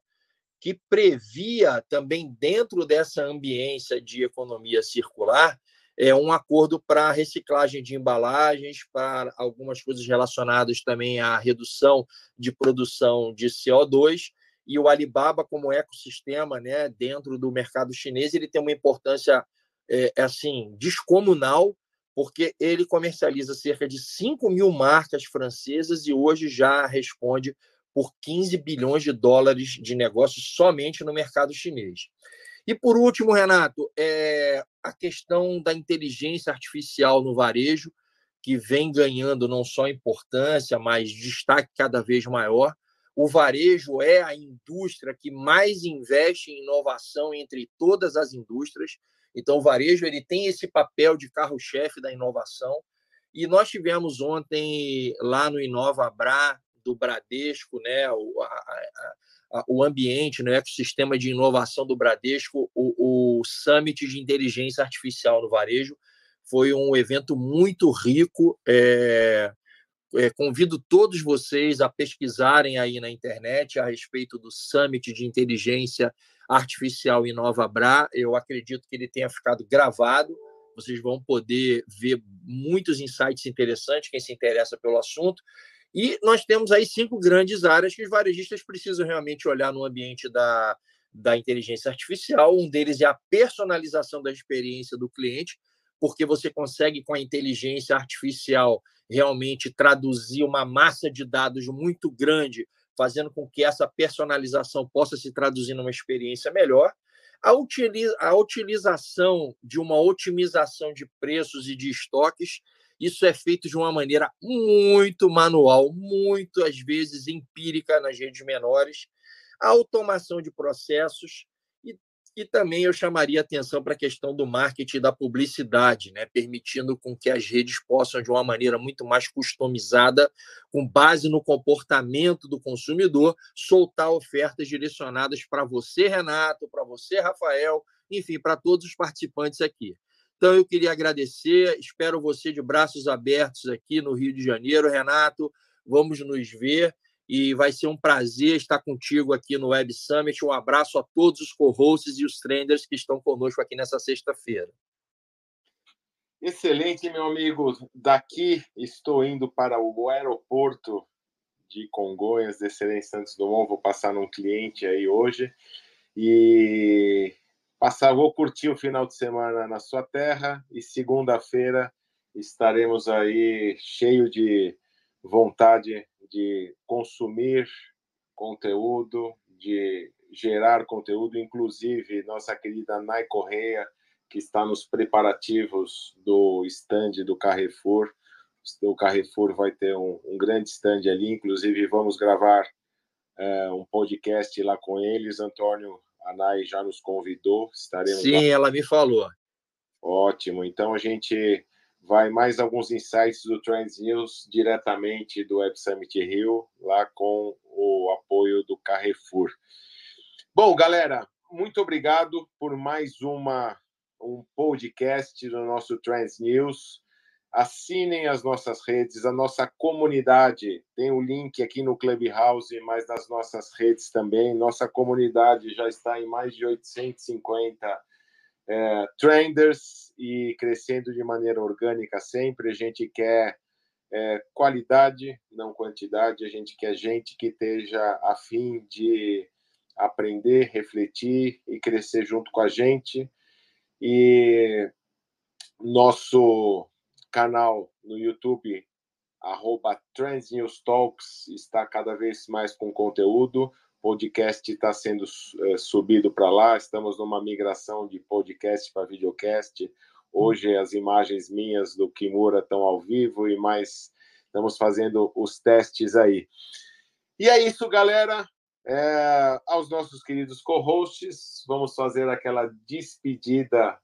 que previa também dentro dessa ambiência de economia circular é um acordo para reciclagem de embalagens, para algumas coisas relacionadas também à redução de produção de CO2 e o Alibaba como ecossistema, né, dentro do mercado chinês, ele tem uma importância é, assim descomunal, porque ele comercializa cerca de 5 mil marcas francesas e hoje já responde por 15 bilhões de dólares de negócios somente no mercado chinês. E por último, Renato, é a questão da inteligência artificial no varejo, que vem ganhando não só importância, mas destaque cada vez maior. O varejo é a indústria que mais investe em inovação entre todas as indústrias. Então, o varejo ele tem esse papel de carro-chefe da inovação. E nós tivemos ontem lá no InovaBra do Bradesco, né, o, a, a, o ambiente, né, ecossistema de inovação do Bradesco, o, o Summit de Inteligência Artificial no Varejo. Foi um evento muito rico. É, é, convido todos vocês a pesquisarem aí na internet a respeito do Summit de Inteligência Artificial InovaBra. Eu acredito que ele tenha ficado gravado. Vocês vão poder ver muitos insights interessantes, quem se interessa pelo assunto. E nós temos aí cinco grandes áreas que os varejistas precisam realmente olhar no ambiente da, da inteligência artificial. Um deles é a personalização da experiência do cliente, porque você consegue, com a inteligência artificial, realmente traduzir uma massa de dados muito grande, fazendo com que essa personalização possa se traduzir numa experiência melhor. A, a utilização de uma otimização de preços e de estoques, isso é feito de uma maneira muito manual, muito, às vezes, empírica nas redes menores. A automação de processos, e também eu chamaria atenção para a questão do marketing e da publicidade, né? permitindo com que as redes possam, de uma maneira muito mais customizada, com base no comportamento do consumidor, soltar ofertas direcionadas para você, Renato, para você, Rafael, enfim, para todos os participantes aqui. Então, eu queria agradecer, espero você de braços abertos aqui no Rio de Janeiro, Renato. Vamos nos ver e vai ser um prazer estar contigo aqui no Web Summit. Um abraço a todos os co-hosts e os trenders que estão conosco aqui nessa sexta-feira. Excelente, meu amigo. Daqui estou indo para o aeroporto de Congonhas, de Excelência Santos Dumont. Vou passar num cliente aí hoje e passar, vou curtir o final de semana na sua terra e segunda-feira estaremos aí cheio de vontade de consumir conteúdo, de gerar conteúdo, inclusive nossa querida Nai Correia, que está nos preparativos do stand do Carrefour. O Carrefour vai ter um, um grande stand ali, inclusive vamos gravar é, um podcast lá com eles. Antônio, a Nai já nos convidou, estaremos Sim, lá. ela me falou. Ótimo, então a gente vai mais alguns insights do Trends News diretamente do Web Summit Rio, lá com o apoio do Carrefour. Bom, galera, muito obrigado por mais uma um podcast do nosso Trends News. Assinem as nossas redes, a nossa comunidade. Tem o um link aqui no Clubhouse, mas nas nossas redes também. Nossa comunidade já está em mais de 850 é, trenders e crescendo de maneira orgânica sempre. A gente quer é, qualidade, não quantidade. A gente quer gente que esteja a fim de aprender, refletir e crescer junto com a gente. E nosso canal no YouTube, arroba Trends News Talks, está cada vez mais com conteúdo podcast está sendo é, subido para lá, estamos numa migração de podcast para videocast. Hoje as imagens minhas do Kimura estão ao vivo e mais estamos fazendo os testes aí. E é isso, galera. É, aos nossos queridos co-hosts, vamos fazer aquela despedida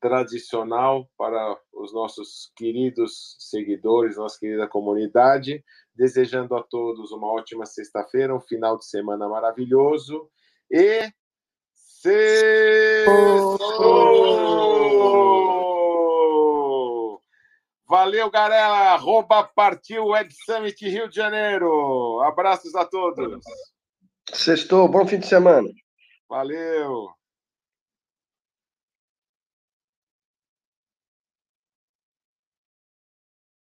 tradicional para os nossos queridos seguidores, nossa querida comunidade desejando a todos uma ótima sexta-feira, um final de semana maravilhoso e Sextou! Valeu, galera! Arroba partiu Web Summit Rio de Janeiro. Abraços a todos. Sextou, bom fim de semana. Valeu!